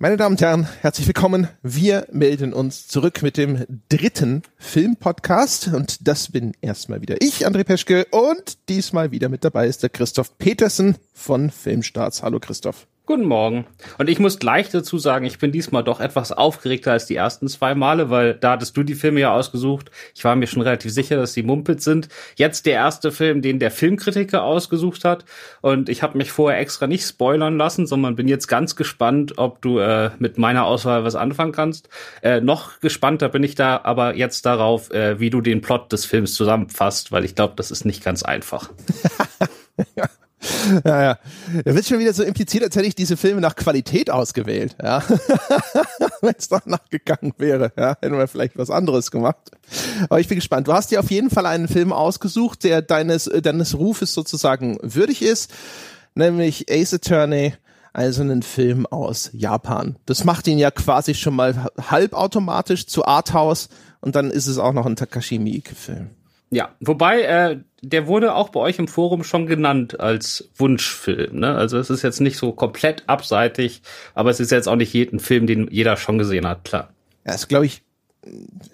Meine Damen und Herren, herzlich willkommen. Wir melden uns zurück mit dem dritten Filmpodcast und das bin erstmal wieder ich, André Peschke und diesmal wieder mit dabei ist der Christoph Petersen von Filmstarts. Hallo Christoph. Guten Morgen. Und ich muss gleich dazu sagen, ich bin diesmal doch etwas aufgeregter als die ersten zwei Male, weil da hattest du die Filme ja ausgesucht. Ich war mir schon relativ sicher, dass sie Mumpitz sind. Jetzt der erste Film, den der Filmkritiker ausgesucht hat. Und ich habe mich vorher extra nicht spoilern lassen, sondern bin jetzt ganz gespannt, ob du äh, mit meiner Auswahl was anfangen kannst. Äh, noch gespannter bin ich da aber jetzt darauf, äh, wie du den Plot des Films zusammenfasst, weil ich glaube, das ist nicht ganz einfach. Ja, ja. Da wird schon wieder so impliziert, als hätte ich diese Filme nach Qualität ausgewählt, ja. Wenn es danach gegangen wäre, ja, hätten wir vielleicht was anderes gemacht. Aber ich bin gespannt. Du hast dir auf jeden Fall einen Film ausgesucht, der deines, äh, deines Rufes sozusagen würdig ist, nämlich Ace Attorney, also einen Film aus Japan. Das macht ihn ja quasi schon mal halbautomatisch zu Arthouse und dann ist es auch noch ein Takashi Miike-Film. Ja, wobei äh, der wurde auch bei euch im Forum schon genannt als Wunschfilm. Ne? Also es ist jetzt nicht so komplett abseitig, aber es ist jetzt auch nicht jeden Film, den jeder schon gesehen hat, klar. Ja, das glaube ich,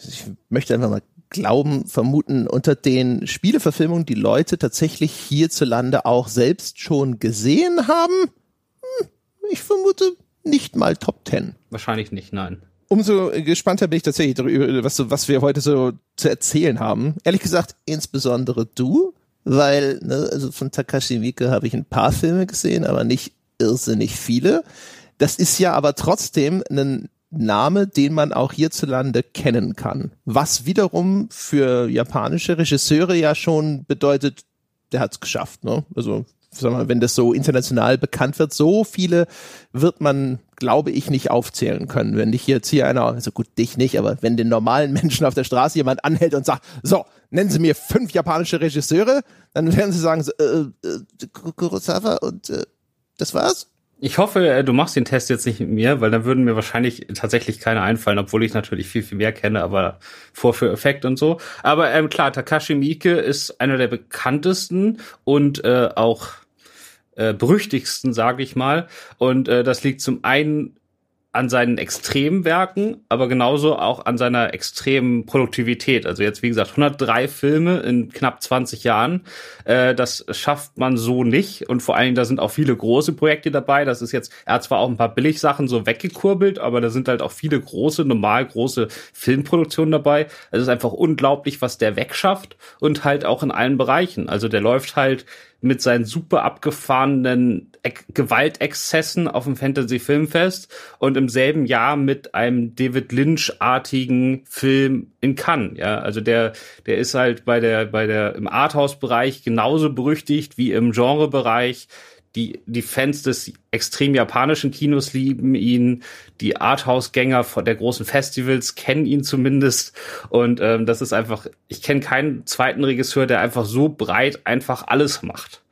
ich möchte einfach mal glauben, vermuten, unter den Spieleverfilmungen, die Leute tatsächlich hierzulande auch selbst schon gesehen haben. Hm, ich vermute nicht mal Top Ten. Wahrscheinlich nicht, nein umso gespannter bin ich tatsächlich darüber, was, was wir heute so zu erzählen haben. Ehrlich gesagt, insbesondere du, weil ne, also von Takashi Miike habe ich ein paar Filme gesehen, aber nicht irrsinnig viele. Das ist ja aber trotzdem ein Name, den man auch hierzulande kennen kann. Was wiederum für japanische Regisseure ja schon bedeutet, der hat's geschafft. Ne? Also sag mal, wenn das so international bekannt wird, so viele wird man, glaube ich, nicht aufzählen können. Wenn dich jetzt hier einer, also gut, dich nicht, aber wenn den normalen Menschen auf der Straße jemand anhält und sagt, so, nennen Sie mir fünf japanische Regisseure, dann werden sie sagen, so, äh, äh, Kurosawa und äh, das war's? Ich hoffe, äh, du machst den Test jetzt nicht mit mir, weil dann würden mir wahrscheinlich tatsächlich keine einfallen, obwohl ich natürlich viel, viel mehr kenne, aber Vorführeffekt und so. Aber ähm, klar, Takashi Miike ist einer der bekanntesten und äh, auch äh, berüchtigsten, sage ich mal. Und äh, das liegt zum einen an seinen Extremwerken, aber genauso auch an seiner extremen Produktivität. Also jetzt, wie gesagt, 103 Filme in knapp 20 Jahren. Äh, das schafft man so nicht. Und vor allen Dingen, da sind auch viele große Projekte dabei. Das ist jetzt, er hat zwar auch ein paar Billigsachen so weggekurbelt, aber da sind halt auch viele große, normal große Filmproduktionen dabei. Es ist einfach unglaublich, was der wegschafft und halt auch in allen Bereichen. Also der läuft halt mit seinen super abgefahrenen Gewaltexzessen auf dem Fantasy Filmfest und im selben Jahr mit einem David Lynch-artigen Film in Cannes. Ja, also der, der ist halt bei der, bei der, im Arthouse-Bereich genauso berüchtigt wie im Genre-Bereich. Die, die Fans des extrem japanischen Kinos lieben ihn, die Arthouse-Gänger der großen Festivals kennen ihn zumindest. Und ähm, das ist einfach, ich kenne keinen zweiten Regisseur, der einfach so breit einfach alles macht.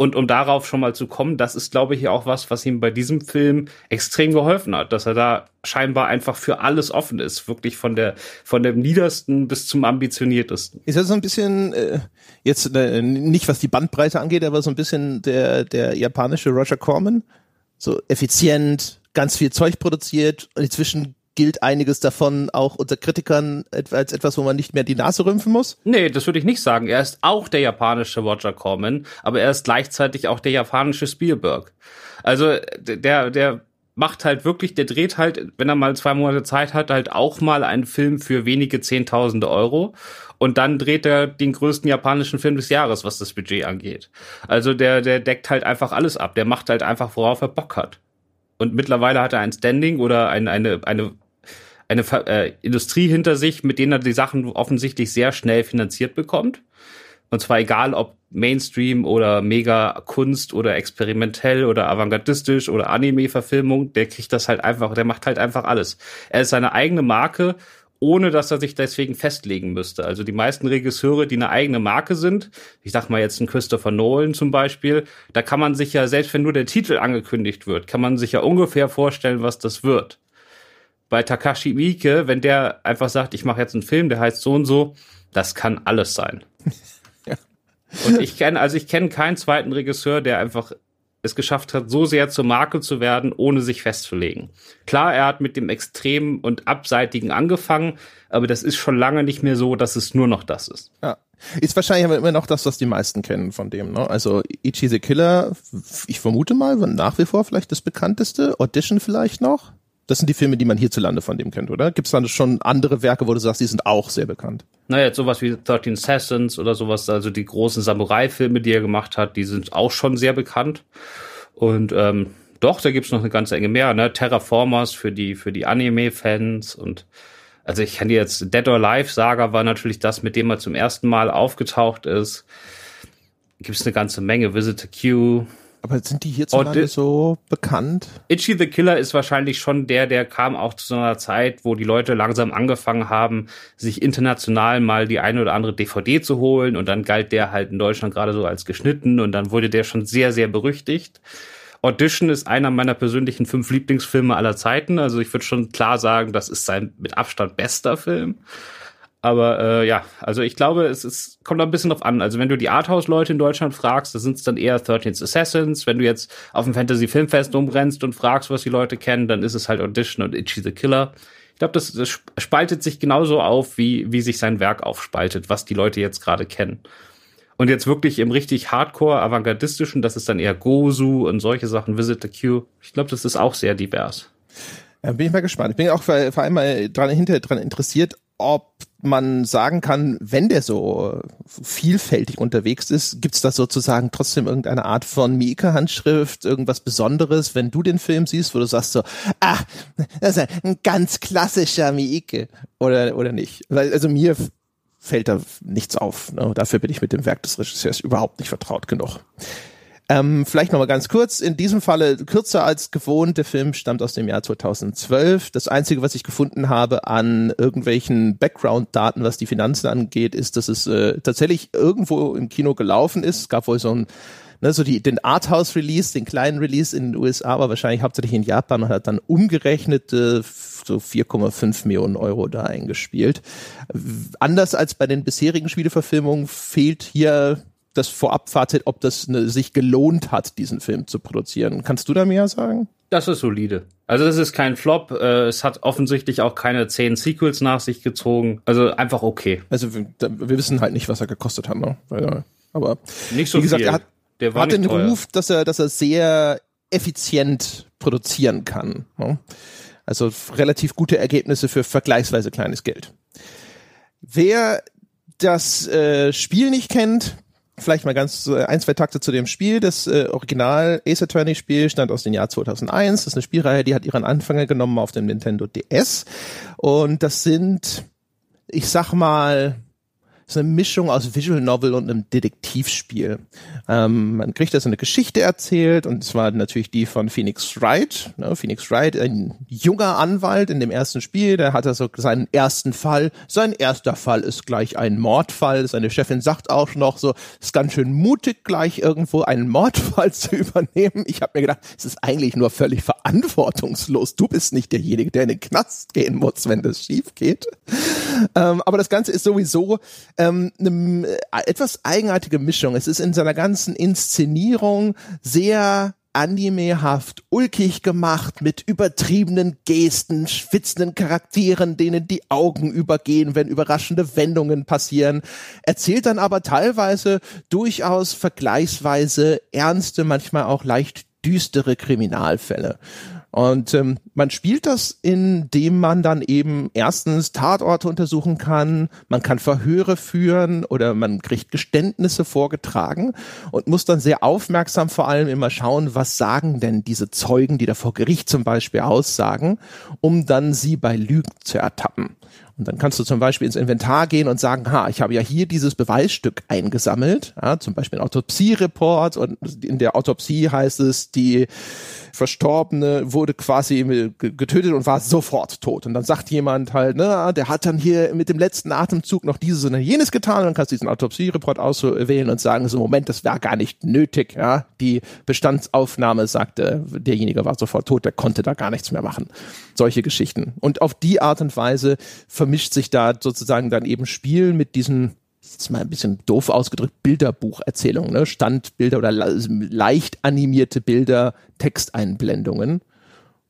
Und um darauf schon mal zu kommen, das ist, glaube ich, auch was, was ihm bei diesem Film extrem geholfen hat, dass er da scheinbar einfach für alles offen ist, wirklich von der von dem niedersten bis zum ambitioniertesten. Ist das so ein bisschen äh, jetzt äh, nicht was die Bandbreite angeht, aber so ein bisschen der der japanische Roger Corman, so effizient, ganz viel Zeug produziert und inzwischen gilt einiges davon auch unter Kritikern als etwas, wo man nicht mehr die Nase rümpfen muss? Nee, das würde ich nicht sagen. Er ist auch der japanische Roger Corman, aber er ist gleichzeitig auch der japanische Spielberg. Also der, der macht halt wirklich, der dreht halt, wenn er mal zwei Monate Zeit hat, halt auch mal einen Film für wenige Zehntausende Euro. Und dann dreht er den größten japanischen Film des Jahres, was das Budget angeht. Also der, der deckt halt einfach alles ab. Der macht halt einfach, worauf er Bock hat. Und mittlerweile hat er ein Standing oder ein, eine, eine eine äh, Industrie hinter sich, mit denen er die Sachen offensichtlich sehr schnell finanziert bekommt. Und zwar egal, ob Mainstream oder mega Kunst oder experimentell oder avantgardistisch oder Anime-Verfilmung, der kriegt das halt einfach, der macht halt einfach alles. Er ist seine eigene Marke, ohne dass er sich deswegen festlegen müsste. Also die meisten Regisseure, die eine eigene Marke sind, ich sag mal jetzt ein Christopher Nolan zum Beispiel, da kann man sich ja, selbst wenn nur der Titel angekündigt wird, kann man sich ja ungefähr vorstellen, was das wird bei Takashi Miike, wenn der einfach sagt, ich mache jetzt einen Film, der heißt so und so, das kann alles sein. ja. Und ich kenne, also ich kenne keinen zweiten Regisseur, der einfach es geschafft hat, so sehr zur Marke zu werden, ohne sich festzulegen. Klar, er hat mit dem Extremen und Abseitigen angefangen, aber das ist schon lange nicht mehr so, dass es nur noch das ist. Ja. Ist wahrscheinlich aber immer noch das, was die meisten kennen von dem. Ne? Also Ichi the Killer, ich vermute mal, nach wie vor vielleicht das bekannteste. Audition vielleicht noch. Das sind die Filme, die man hierzulande von dem kennt, oder? Gibt es dann schon andere Werke, wo du sagst, die sind auch sehr bekannt? Naja, jetzt sowas wie 13 Assassins oder sowas, also die großen Samurai-Filme, die er gemacht hat, die sind auch schon sehr bekannt. Und ähm, doch, da gibt's noch eine ganze Enge mehr, ne? Terraformers für die, für die Anime-Fans und also ich kann dir jetzt Dead or Alive Saga war natürlich das, mit dem er zum ersten Mal aufgetaucht ist. Gibt's eine ganze Menge. Visit Q, aber sind die hierzulande oh, so bekannt? Itchy the Killer ist wahrscheinlich schon der, der kam auch zu so einer Zeit, wo die Leute langsam angefangen haben, sich international mal die eine oder andere DVD zu holen und dann galt der halt in Deutschland gerade so als geschnitten und dann wurde der schon sehr, sehr berüchtigt. Audition ist einer meiner persönlichen fünf Lieblingsfilme aller Zeiten. Also ich würde schon klar sagen, das ist sein mit Abstand bester Film. Aber äh, ja, also ich glaube, es ist, kommt ein bisschen drauf an. Also wenn du die Arthouse-Leute in Deutschland fragst, da sind es dann eher 13 Assassins. Wenn du jetzt auf dem Fantasy-Filmfest umrennst und fragst, was die Leute kennen, dann ist es halt Audition und Itchy the Killer. Ich glaube, das, das spaltet sich genauso auf, wie, wie sich sein Werk aufspaltet, was die Leute jetzt gerade kennen. Und jetzt wirklich im richtig hardcore avantgardistischen, das ist dann eher Gozu und solche Sachen, Visit the Q. Ich glaube, das ist auch sehr divers. Ja, bin ich mal gespannt. Ich bin auch vor allem mal dran, hinterher dran interessiert, ob man sagen kann, wenn der so vielfältig unterwegs ist, gibt's da sozusagen trotzdem irgendeine Art von Mieke-Handschrift, irgendwas Besonderes, wenn du den Film siehst, wo du sagst so, ah, das ist ein ganz klassischer Mieke oder oder nicht? Weil also mir fällt da nichts auf. Ne? Dafür bin ich mit dem Werk des Regisseurs überhaupt nicht vertraut genug. Ähm, vielleicht nochmal ganz kurz, in diesem Falle kürzer als gewohnt, der Film stammt aus dem Jahr 2012. Das Einzige, was ich gefunden habe an irgendwelchen Background-Daten, was die Finanzen angeht, ist, dass es äh, tatsächlich irgendwo im Kino gelaufen ist. Es gab wohl so ein ne, so die, den Arthouse-Release, den kleinen Release in den USA, aber wahrscheinlich hauptsächlich in Japan und hat dann umgerechnet äh, so 4,5 Millionen Euro da eingespielt. Anders als bei den bisherigen Spieleverfilmungen fehlt hier das Vorabfazit, ob das ne, sich gelohnt hat, diesen Film zu produzieren. Kannst du da mehr sagen? Das ist solide. Also das ist kein Flop. Äh, es hat offensichtlich auch keine zehn Sequels nach sich gezogen. Also einfach okay. Also wir, wir wissen halt nicht, was er gekostet hat, ne? Aber nicht so wie gesagt, viel. er hat, Der war hat den teuer. Ruf, dass er, dass er sehr effizient produzieren kann. Ne? Also relativ gute Ergebnisse für vergleichsweise kleines Geld. Wer das äh, Spiel nicht kennt, vielleicht mal ganz äh, ein, zwei Takte zu dem Spiel. Das äh, Original Ace Attorney Spiel stand aus dem Jahr 2001. Das ist eine Spielreihe, die hat ihren Anfänger genommen auf dem Nintendo DS. Und das sind, ich sag mal, ist eine Mischung aus Visual Novel und einem Detektivspiel. Ähm, man kriegt also eine Geschichte erzählt und zwar natürlich die von Phoenix Wright. Ne? Phoenix Wright, ein junger Anwalt in dem ersten Spiel, der hat also seinen ersten Fall. Sein erster Fall ist gleich ein Mordfall. Seine Chefin sagt auch noch so, ist ganz schön mutig, gleich irgendwo einen Mordfall zu übernehmen. Ich habe mir gedacht, es ist eigentlich nur völlig verantwortungslos. Du bist nicht derjenige, der in den Knast gehen muss, wenn das schief geht. Ähm, aber das Ganze ist sowieso ähm, eine äh, etwas eigenartige Mischung. Es ist in seiner ganzen Inszenierung sehr animehaft, ulkig gemacht, mit übertriebenen Gesten, schwitzenden Charakteren, denen die Augen übergehen, wenn überraschende Wendungen passieren, erzählt dann aber teilweise durchaus vergleichsweise ernste, manchmal auch leicht düstere Kriminalfälle. Und ähm, man spielt das, indem man dann eben erstens Tatorte untersuchen kann, man kann Verhöre führen oder man kriegt Geständnisse vorgetragen und muss dann sehr aufmerksam vor allem immer schauen, was sagen denn diese Zeugen, die da vor Gericht zum Beispiel aussagen, um dann sie bei Lügen zu ertappen. Und dann kannst du zum Beispiel ins Inventar gehen und sagen, ha, ich habe ja hier dieses Beweisstück eingesammelt, ja, zum Beispiel ein Autopsiereport und in der Autopsie heißt es, die Verstorbene wurde quasi getötet und war sofort tot. Und dann sagt jemand halt, ne, der hat dann hier mit dem letzten Atemzug noch dieses und jenes getan und dann kannst du diesen Autopsiereport auswählen und sagen, so Moment, das war gar nicht nötig, ja. Die Bestandsaufnahme sagte, derjenige war sofort tot, der konnte da gar nichts mehr machen. Solche Geschichten. Und auf die Art und Weise vermischt sich da sozusagen dann eben Spiel mit diesen jetzt mal ein bisschen doof ausgedrückt, Bilderbucherzählung, ne? Standbilder oder leicht animierte Bilder, Texteinblendungen.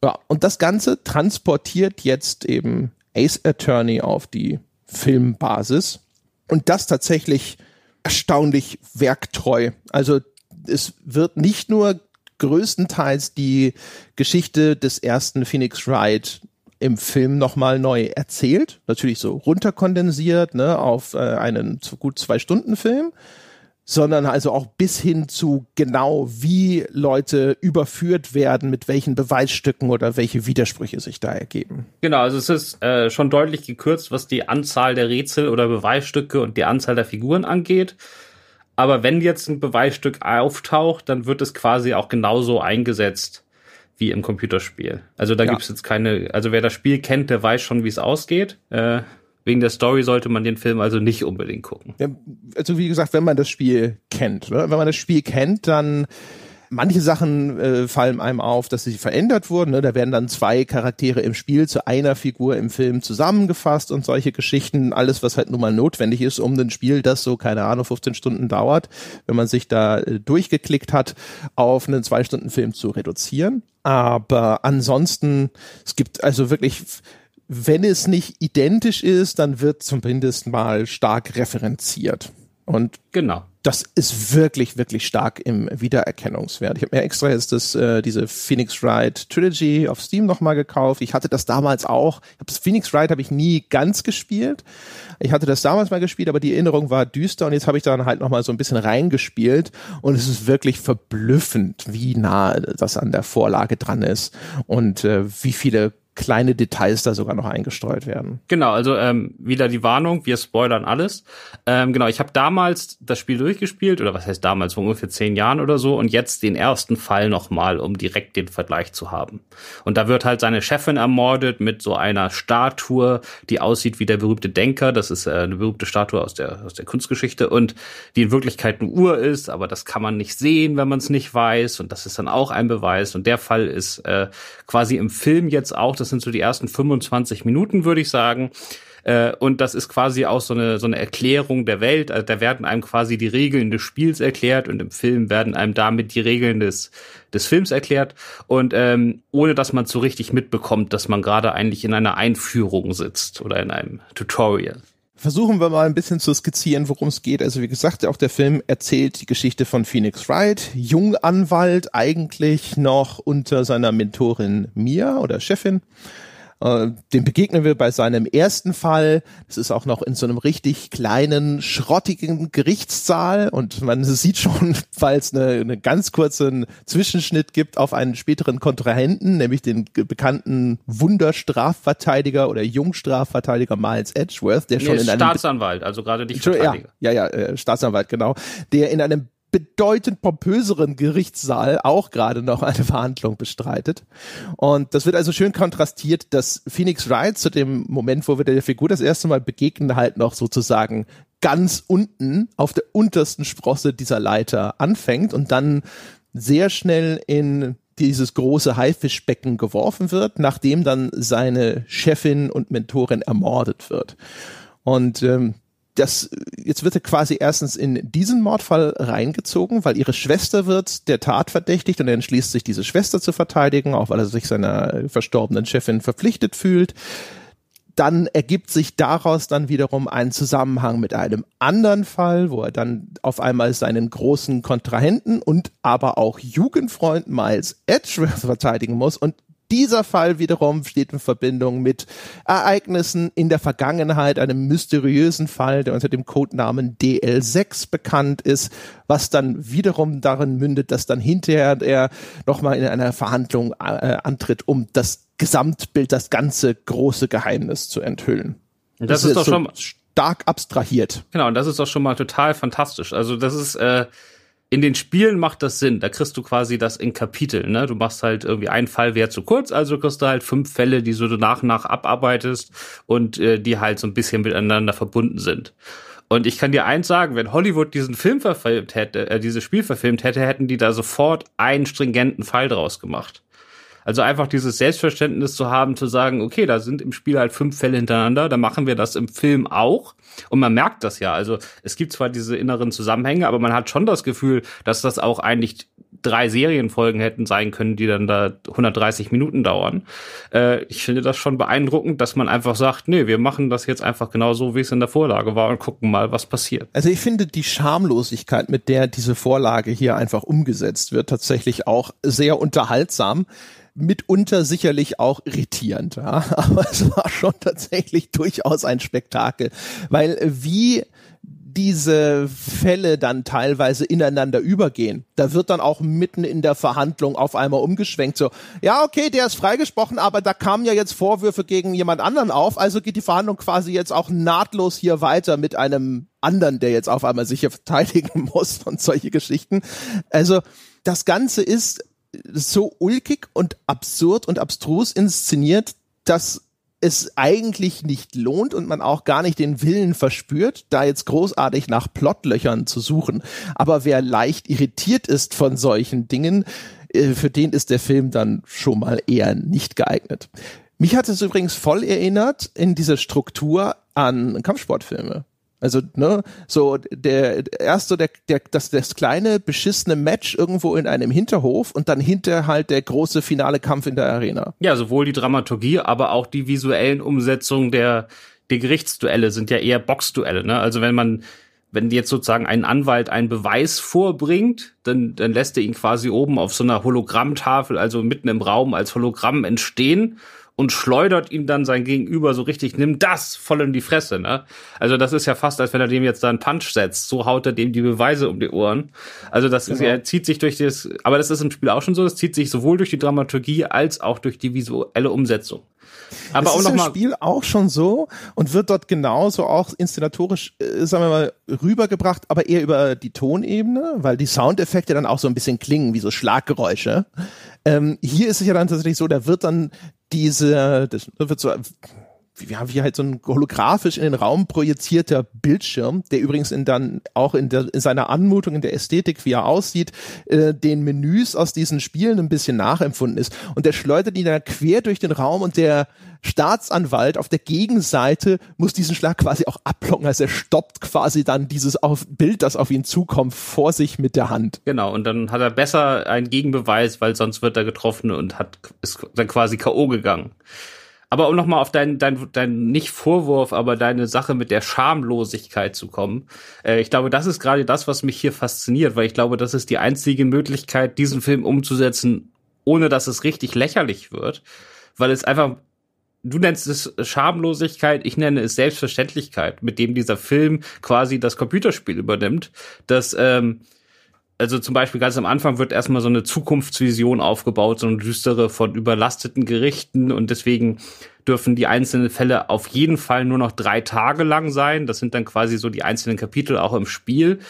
Ja, und das Ganze transportiert jetzt eben Ace Attorney auf die Filmbasis. Und das tatsächlich erstaunlich werktreu. Also es wird nicht nur größtenteils die Geschichte des ersten Phoenix Wright im Film nochmal neu erzählt, natürlich so runterkondensiert ne, auf äh, einen gut zwei Stunden Film, sondern also auch bis hin zu genau, wie Leute überführt werden, mit welchen Beweisstücken oder welche Widersprüche sich da ergeben. Genau, also es ist äh, schon deutlich gekürzt, was die Anzahl der Rätsel oder Beweisstücke und die Anzahl der Figuren angeht. Aber wenn jetzt ein Beweisstück auftaucht, dann wird es quasi auch genauso eingesetzt wie im Computerspiel. Also da ja. gibt's jetzt keine, also wer das Spiel kennt, der weiß schon, wie es ausgeht. Äh, wegen der Story sollte man den Film also nicht unbedingt gucken. Ja, also wie gesagt, wenn man das Spiel kennt, ne? wenn man das Spiel kennt, dann Manche Sachen äh, fallen einem auf, dass sie verändert wurden. Ne? Da werden dann zwei Charaktere im Spiel zu einer Figur im Film zusammengefasst und solche Geschichten. Alles, was halt nun mal notwendig ist, um ein Spiel, das so, keine Ahnung, 15 Stunden dauert, wenn man sich da äh, durchgeklickt hat, auf einen Zwei-Stunden-Film zu reduzieren. Aber ansonsten, es gibt also wirklich wenn es nicht identisch ist, dann wird zumindest mal stark referenziert. Und genau. das ist wirklich, wirklich stark im Wiedererkennungswert. Ich habe mir extra jetzt das, äh, diese Phoenix Wright Trilogy auf Steam nochmal gekauft. Ich hatte das damals auch. Ich das Phoenix Wright habe ich nie ganz gespielt. Ich hatte das damals mal gespielt, aber die Erinnerung war düster und jetzt habe ich dann halt nochmal so ein bisschen reingespielt und es ist wirklich verblüffend, wie nah das an der Vorlage dran ist und äh, wie viele kleine Details da sogar noch eingestreut werden. Genau, also ähm, wieder die Warnung, wir spoilern alles. Ähm, genau, ich habe damals das Spiel durchgespielt, oder was heißt damals, vor ungefähr zehn Jahren oder so, und jetzt den ersten Fall nochmal, um direkt den Vergleich zu haben. Und da wird halt seine Chefin ermordet mit so einer Statue, die aussieht wie der berühmte Denker. Das ist äh, eine berühmte Statue aus der, aus der Kunstgeschichte und die in Wirklichkeit eine Uhr ist, aber das kann man nicht sehen, wenn man es nicht weiß. Und das ist dann auch ein Beweis. Und der Fall ist äh, quasi im Film jetzt auch, das das sind so die ersten 25 Minuten, würde ich sagen. Äh, und das ist quasi auch so eine, so eine Erklärung der Welt. Also da werden einem quasi die Regeln des Spiels erklärt und im Film werden einem damit die Regeln des, des Films erklärt. Und ähm, ohne dass man so richtig mitbekommt, dass man gerade eigentlich in einer Einführung sitzt oder in einem Tutorial. Versuchen wir mal ein bisschen zu skizzieren, worum es geht. Also wie gesagt, auch der Film erzählt die Geschichte von Phoenix Wright, Junganwalt, eigentlich noch unter seiner Mentorin Mia oder Chefin. Äh, dem begegnen wir bei seinem ersten Fall. Das ist auch noch in so einem richtig kleinen, schrottigen Gerichtssaal und man sieht schon, es eine, eine ganz kurzen Zwischenschnitt gibt auf einen späteren Kontrahenten, nämlich den bekannten Wunderstrafverteidiger oder Jungstrafverteidiger Miles Edgeworth, der schon nee, in einem Staatsanwalt, also gerade nicht Verteidiger. Ja, ja, ja, äh, Staatsanwalt, genau, der in einem bedeutend pompöseren Gerichtssaal auch gerade noch eine Verhandlung bestreitet. Und das wird also schön kontrastiert, dass Phoenix Wright zu dem Moment, wo wir der Figur das erste Mal begegnen, halt noch sozusagen ganz unten auf der untersten Sprosse dieser Leiter anfängt und dann sehr schnell in dieses große Haifischbecken geworfen wird, nachdem dann seine Chefin und Mentorin ermordet wird. Und ähm, das, jetzt wird er quasi erstens in diesen Mordfall reingezogen, weil ihre Schwester wird der Tat verdächtigt und er entschließt sich, diese Schwester zu verteidigen, auch weil er sich seiner verstorbenen Chefin verpflichtet fühlt. Dann ergibt sich daraus dann wiederum ein Zusammenhang mit einem anderen Fall, wo er dann auf einmal seinen großen Kontrahenten und aber auch Jugendfreund Miles Edgeworth verteidigen muss und dieser Fall wiederum steht in Verbindung mit Ereignissen in der Vergangenheit, einem mysteriösen Fall, der unter dem Codenamen DL6 bekannt ist, was dann wiederum darin mündet, dass dann hinterher er nochmal in einer Verhandlung äh, antritt, um das Gesamtbild, das ganze große Geheimnis zu enthüllen. Das, das ist, ist doch so schon stark abstrahiert. Genau, und das ist doch schon mal total fantastisch. Also das ist äh, in den Spielen macht das Sinn. Da kriegst du quasi das in Kapitel. Ne? Du machst halt irgendwie ein Fall wäre zu kurz, also kriegst du halt fünf Fälle, die so du nach und nach abarbeitest und äh, die halt so ein bisschen miteinander verbunden sind. Und ich kann dir eins sagen, wenn Hollywood diesen Film verfilmt hätte, äh, dieses Spiel verfilmt hätte, hätten die da sofort einen stringenten Fall draus gemacht. Also einfach dieses Selbstverständnis zu haben, zu sagen, okay, da sind im Spiel halt fünf Fälle hintereinander, dann machen wir das im Film auch. Und man merkt das ja. Also es gibt zwar diese inneren Zusammenhänge, aber man hat schon das Gefühl, dass das auch eigentlich drei Serienfolgen hätten sein können, die dann da 130 Minuten dauern. Äh, ich finde das schon beeindruckend, dass man einfach sagt, nee, wir machen das jetzt einfach genau so, wie es in der Vorlage war und gucken mal, was passiert. Also ich finde die Schamlosigkeit, mit der diese Vorlage hier einfach umgesetzt wird, tatsächlich auch sehr unterhaltsam mitunter sicherlich auch irritierend, ja. aber es war schon tatsächlich durchaus ein Spektakel, weil wie diese Fälle dann teilweise ineinander übergehen. Da wird dann auch mitten in der Verhandlung auf einmal umgeschwenkt, so, ja, okay, der ist freigesprochen, aber da kamen ja jetzt Vorwürfe gegen jemand anderen auf, also geht die Verhandlung quasi jetzt auch nahtlos hier weiter mit einem anderen, der jetzt auf einmal sich hier verteidigen muss und solche Geschichten. Also, das Ganze ist so ulkig und absurd und abstrus inszeniert, dass es eigentlich nicht lohnt und man auch gar nicht den Willen verspürt, da jetzt großartig nach Plotlöchern zu suchen. Aber wer leicht irritiert ist von solchen Dingen, äh, für den ist der Film dann schon mal eher nicht geeignet. Mich hat es übrigens voll erinnert in dieser Struktur an Kampfsportfilme. Also, ne, so der erst so der, der das, das kleine beschissene Match irgendwo in einem Hinterhof und dann hinter halt der große finale Kampf in der Arena. Ja, sowohl die Dramaturgie, aber auch die visuellen Umsetzungen der, der Gerichtsduelle sind ja eher Boxduelle, ne? Also wenn man wenn jetzt sozusagen ein Anwalt einen Beweis vorbringt, dann, dann lässt er ihn quasi oben auf so einer Hologrammtafel, also mitten im Raum als Hologramm entstehen und schleudert ihm dann sein Gegenüber so richtig, nimm das voll in die Fresse, ne? Also das ist ja fast, als wenn er dem jetzt da einen Punch setzt. So haut er dem die Beweise um die Ohren. Also das genau. ist, er zieht sich durch das, aber das ist im Spiel auch schon so, das zieht sich sowohl durch die Dramaturgie als auch durch die visuelle Umsetzung. Aber das auch ist noch im mal Spiel auch schon so und wird dort genauso auch inszenatorisch, äh, sagen wir mal, rübergebracht, aber eher über die Tonebene, weil die Soundeffekte dann auch so ein bisschen klingen wie so Schlaggeräusche. Ähm, hier ist es ja dann tatsächlich so, da wird dann diese, das wird so wie, wie halt so ein holographisch in den Raum projizierter Bildschirm, der übrigens in dann auch in, der, in seiner Anmutung, in der Ästhetik, wie er aussieht, äh, den Menüs aus diesen Spielen ein bisschen nachempfunden ist. Und der schleudert ihn dann quer durch den Raum und der Staatsanwalt auf der Gegenseite muss diesen Schlag quasi auch ablocken, also er stoppt quasi dann dieses auf Bild, das auf ihn zukommt, vor sich mit der Hand. Genau, und dann hat er besser einen Gegenbeweis, weil sonst wird er getroffen und hat ist dann quasi K.O. gegangen. Aber um nochmal auf deinen dein, dein nicht Vorwurf, aber deine Sache mit der Schamlosigkeit zu kommen, äh, ich glaube, das ist gerade das, was mich hier fasziniert, weil ich glaube, das ist die einzige Möglichkeit, diesen Film umzusetzen, ohne dass es richtig lächerlich wird, weil es einfach Du nennst es Schamlosigkeit, ich nenne es Selbstverständlichkeit, mit dem dieser Film quasi das Computerspiel übernimmt, dass ähm, also zum Beispiel ganz am Anfang wird erstmal so eine Zukunftsvision aufgebaut, so eine düstere von überlasteten Gerichten und deswegen dürfen die einzelnen Fälle auf jeden Fall nur noch drei Tage lang sein. Das sind dann quasi so die einzelnen Kapitel auch im Spiel.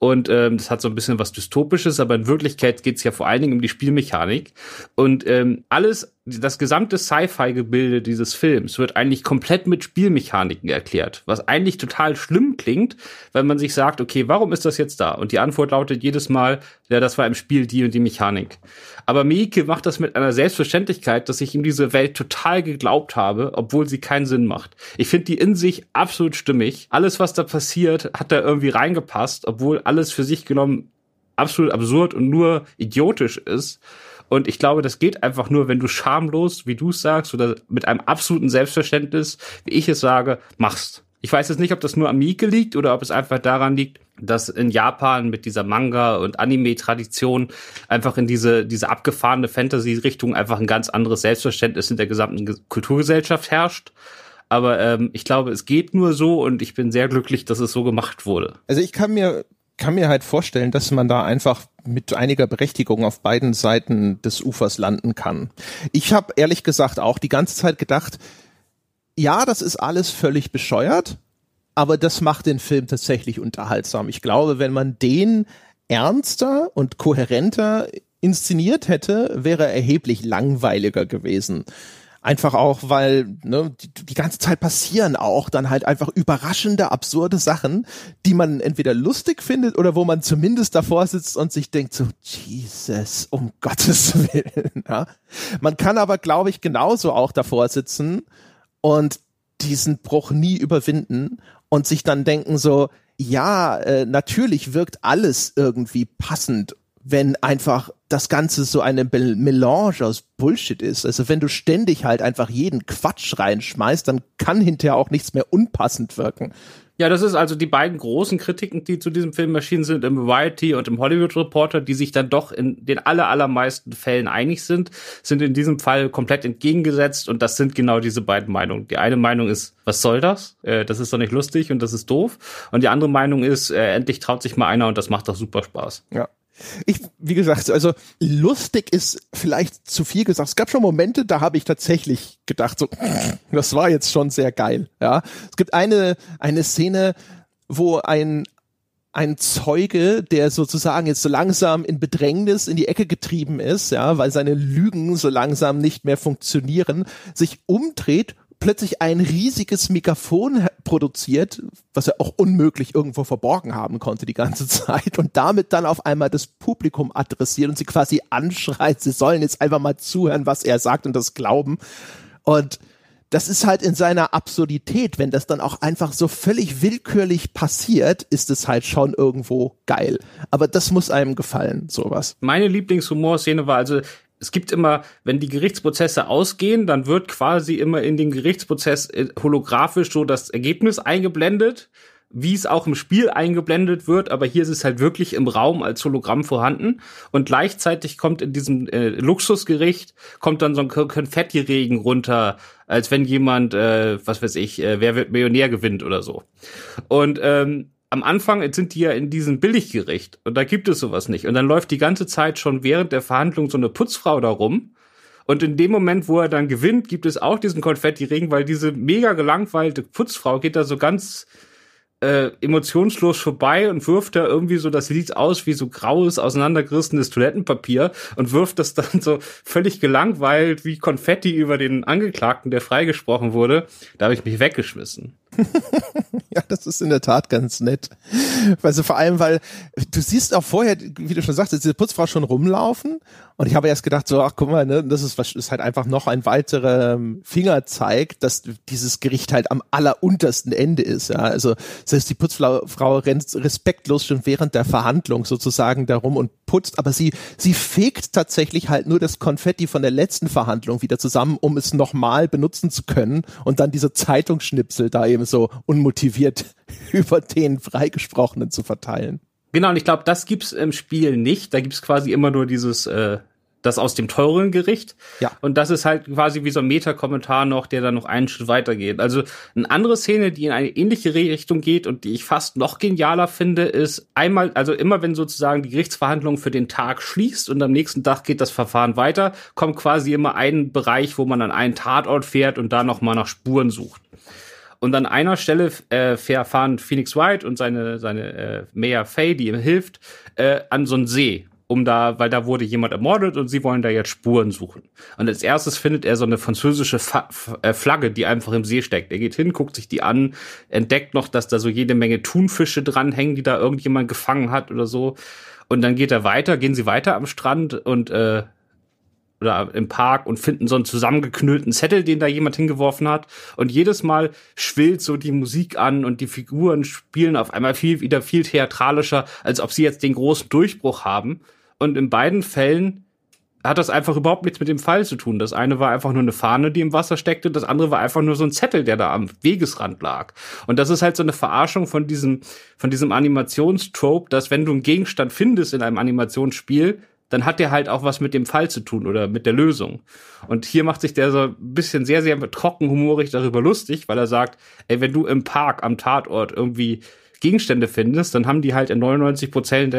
Und ähm, das hat so ein bisschen was Dystopisches, aber in Wirklichkeit geht's ja vor allen Dingen um die Spielmechanik. Und ähm, alles, das gesamte Sci-Fi-Gebilde dieses Films wird eigentlich komplett mit Spielmechaniken erklärt, was eigentlich total schlimm klingt, wenn man sich sagt, okay, warum ist das jetzt da? Und die Antwort lautet jedes Mal, ja, das war im Spiel die und die Mechanik. Aber Miike macht das mit einer Selbstverständlichkeit, dass ich ihm diese Welt total geglaubt habe, obwohl sie keinen Sinn macht. Ich finde die in sich absolut stimmig. Alles, was da passiert, hat da irgendwie reingepasst, obwohl alles für sich genommen absolut absurd und nur idiotisch ist. Und ich glaube, das geht einfach nur, wenn du schamlos, wie du es sagst, oder mit einem absoluten Selbstverständnis, wie ich es sage, machst. Ich weiß jetzt nicht, ob das nur am Mieke liegt oder ob es einfach daran liegt, dass in Japan mit dieser Manga- und Anime-Tradition einfach in diese, diese abgefahrene Fantasy-Richtung einfach ein ganz anderes Selbstverständnis in der gesamten Kulturgesellschaft herrscht. Aber ähm, ich glaube, es geht nur so und ich bin sehr glücklich, dass es so gemacht wurde. Also ich kann mir kann mir halt vorstellen, dass man da einfach mit einiger Berechtigung auf beiden Seiten des Ufers landen kann. Ich habe ehrlich gesagt auch die ganze Zeit gedacht, ja, das ist alles völlig bescheuert, aber das macht den Film tatsächlich unterhaltsam. Ich glaube, wenn man den ernster und kohärenter inszeniert hätte, wäre er erheblich langweiliger gewesen. Einfach auch, weil ne, die, die ganze Zeit passieren auch dann halt einfach überraschende, absurde Sachen, die man entweder lustig findet oder wo man zumindest davor sitzt und sich denkt so, Jesus, um Gottes Willen. Ja? Man kann aber, glaube ich, genauso auch davor sitzen und diesen Bruch nie überwinden und sich dann denken so, ja, äh, natürlich wirkt alles irgendwie passend wenn einfach das Ganze so eine Melange aus Bullshit ist. Also wenn du ständig halt einfach jeden Quatsch reinschmeißt, dann kann hinterher auch nichts mehr unpassend wirken. Ja, das ist also die beiden großen Kritiken, die zu diesem Film erschienen sind, im Variety und im Hollywood Reporter, die sich dann doch in den aller, allermeisten Fällen einig sind, sind in diesem Fall komplett entgegengesetzt und das sind genau diese beiden Meinungen. Die eine Meinung ist, was soll das? Äh, das ist doch nicht lustig und das ist doof. Und die andere Meinung ist, äh, endlich traut sich mal einer und das macht doch super Spaß. Ja. Ich, wie gesagt, also lustig ist vielleicht zu viel gesagt. Es gab schon Momente, da habe ich tatsächlich gedacht, so, das war jetzt schon sehr geil. Ja, es gibt eine eine Szene, wo ein ein Zeuge, der sozusagen jetzt so langsam in Bedrängnis in die Ecke getrieben ist, ja, weil seine Lügen so langsam nicht mehr funktionieren, sich umdreht plötzlich ein riesiges Mikrofon produziert, was er auch unmöglich irgendwo verborgen haben konnte die ganze Zeit und damit dann auf einmal das Publikum adressiert und sie quasi anschreit, sie sollen jetzt einfach mal zuhören, was er sagt und das glauben. Und das ist halt in seiner Absurdität, wenn das dann auch einfach so völlig willkürlich passiert, ist es halt schon irgendwo geil. Aber das muss einem gefallen, sowas. Meine Lieblingshumorszene war also es gibt immer, wenn die Gerichtsprozesse ausgehen, dann wird quasi immer in den Gerichtsprozess äh, holographisch so das Ergebnis eingeblendet, wie es auch im Spiel eingeblendet wird, aber hier ist es halt wirklich im Raum als Hologramm vorhanden und gleichzeitig kommt in diesem äh, Luxusgericht kommt dann so ein Konfettiregen runter, als wenn jemand, äh, was weiß ich, äh, wer wird Millionär gewinnt oder so. Und ähm, am Anfang sind die ja in diesem Billiggericht und da gibt es sowas nicht. Und dann läuft die ganze Zeit schon während der Verhandlung so eine Putzfrau da rum. Und in dem Moment, wo er dann gewinnt, gibt es auch diesen Konfetti-Regen, weil diese mega gelangweilte Putzfrau geht da so ganz äh, emotionslos vorbei und wirft da irgendwie so, das sieht aus wie so graues, auseinandergerissenes Toilettenpapier und wirft das dann so völlig gelangweilt wie Konfetti über den Angeklagten, der freigesprochen wurde. Da habe ich mich weggeschmissen. ja, das ist in der Tat ganz nett. Also vor allem, weil du siehst auch vorher, wie du schon sagtest, diese Putzfrau schon rumlaufen. Und ich habe erst gedacht, so, ach guck mal, ne, das ist, ist halt einfach noch ein weiterer ähm, Fingerzeig, dass dieses Gericht halt am alleruntersten Ende ist. Ja, also das heißt, die Putzfrau Frau rennt respektlos schon während der Verhandlung sozusagen darum und putzt, aber sie sie fegt tatsächlich halt nur das Konfetti von der letzten Verhandlung wieder zusammen, um es nochmal benutzen zu können und dann diese Zeitungsschnipsel da eben so unmotiviert über den Freigesprochenen zu verteilen. Genau, und ich glaube, das gibt's im Spiel nicht. Da gibt's quasi immer nur dieses äh, das aus dem teuren Gericht. Ja. Und das ist halt quasi wie so ein Meta-Kommentar noch, der dann noch einen Schritt weiter geht. Also eine andere Szene, die in eine ähnliche Richtung geht und die ich fast noch genialer finde, ist einmal, also immer wenn sozusagen die Gerichtsverhandlung für den Tag schließt und am nächsten Tag geht das Verfahren weiter, kommt quasi immer ein Bereich, wo man an einen Tatort fährt und da nochmal nach Spuren sucht. Und an einer Stelle äh, fahren Phoenix White und seine, seine äh, Mayor Faye, die ihm hilft, äh, an so einen See um da, weil da wurde jemand ermordet und sie wollen da jetzt Spuren suchen. Und als erstes findet er so eine französische Fa äh, Flagge, die einfach im See steckt. Er geht hin, guckt sich die an, entdeckt noch, dass da so jede Menge Thunfische dranhängen, die da irgendjemand gefangen hat oder so. Und dann geht er weiter, gehen sie weiter am Strand und äh, oder im Park und finden so einen zusammengeknüllten Zettel, den da jemand hingeworfen hat. Und jedes Mal schwillt so die Musik an und die Figuren spielen auf einmal viel wieder viel theatralischer, als ob sie jetzt den großen Durchbruch haben. Und in beiden Fällen hat das einfach überhaupt nichts mit dem Fall zu tun. Das eine war einfach nur eine Fahne, die im Wasser steckte, das andere war einfach nur so ein Zettel, der da am Wegesrand lag. Und das ist halt so eine Verarschung von diesem, von diesem Animationstrope, dass wenn du einen Gegenstand findest in einem Animationsspiel, dann hat der halt auch was mit dem Fall zu tun oder mit der Lösung. Und hier macht sich der so ein bisschen sehr, sehr trocken humorig darüber lustig, weil er sagt, ey, wenn du im Park am Tatort irgendwie Gegenstände findest, dann haben die halt in 99 Prozent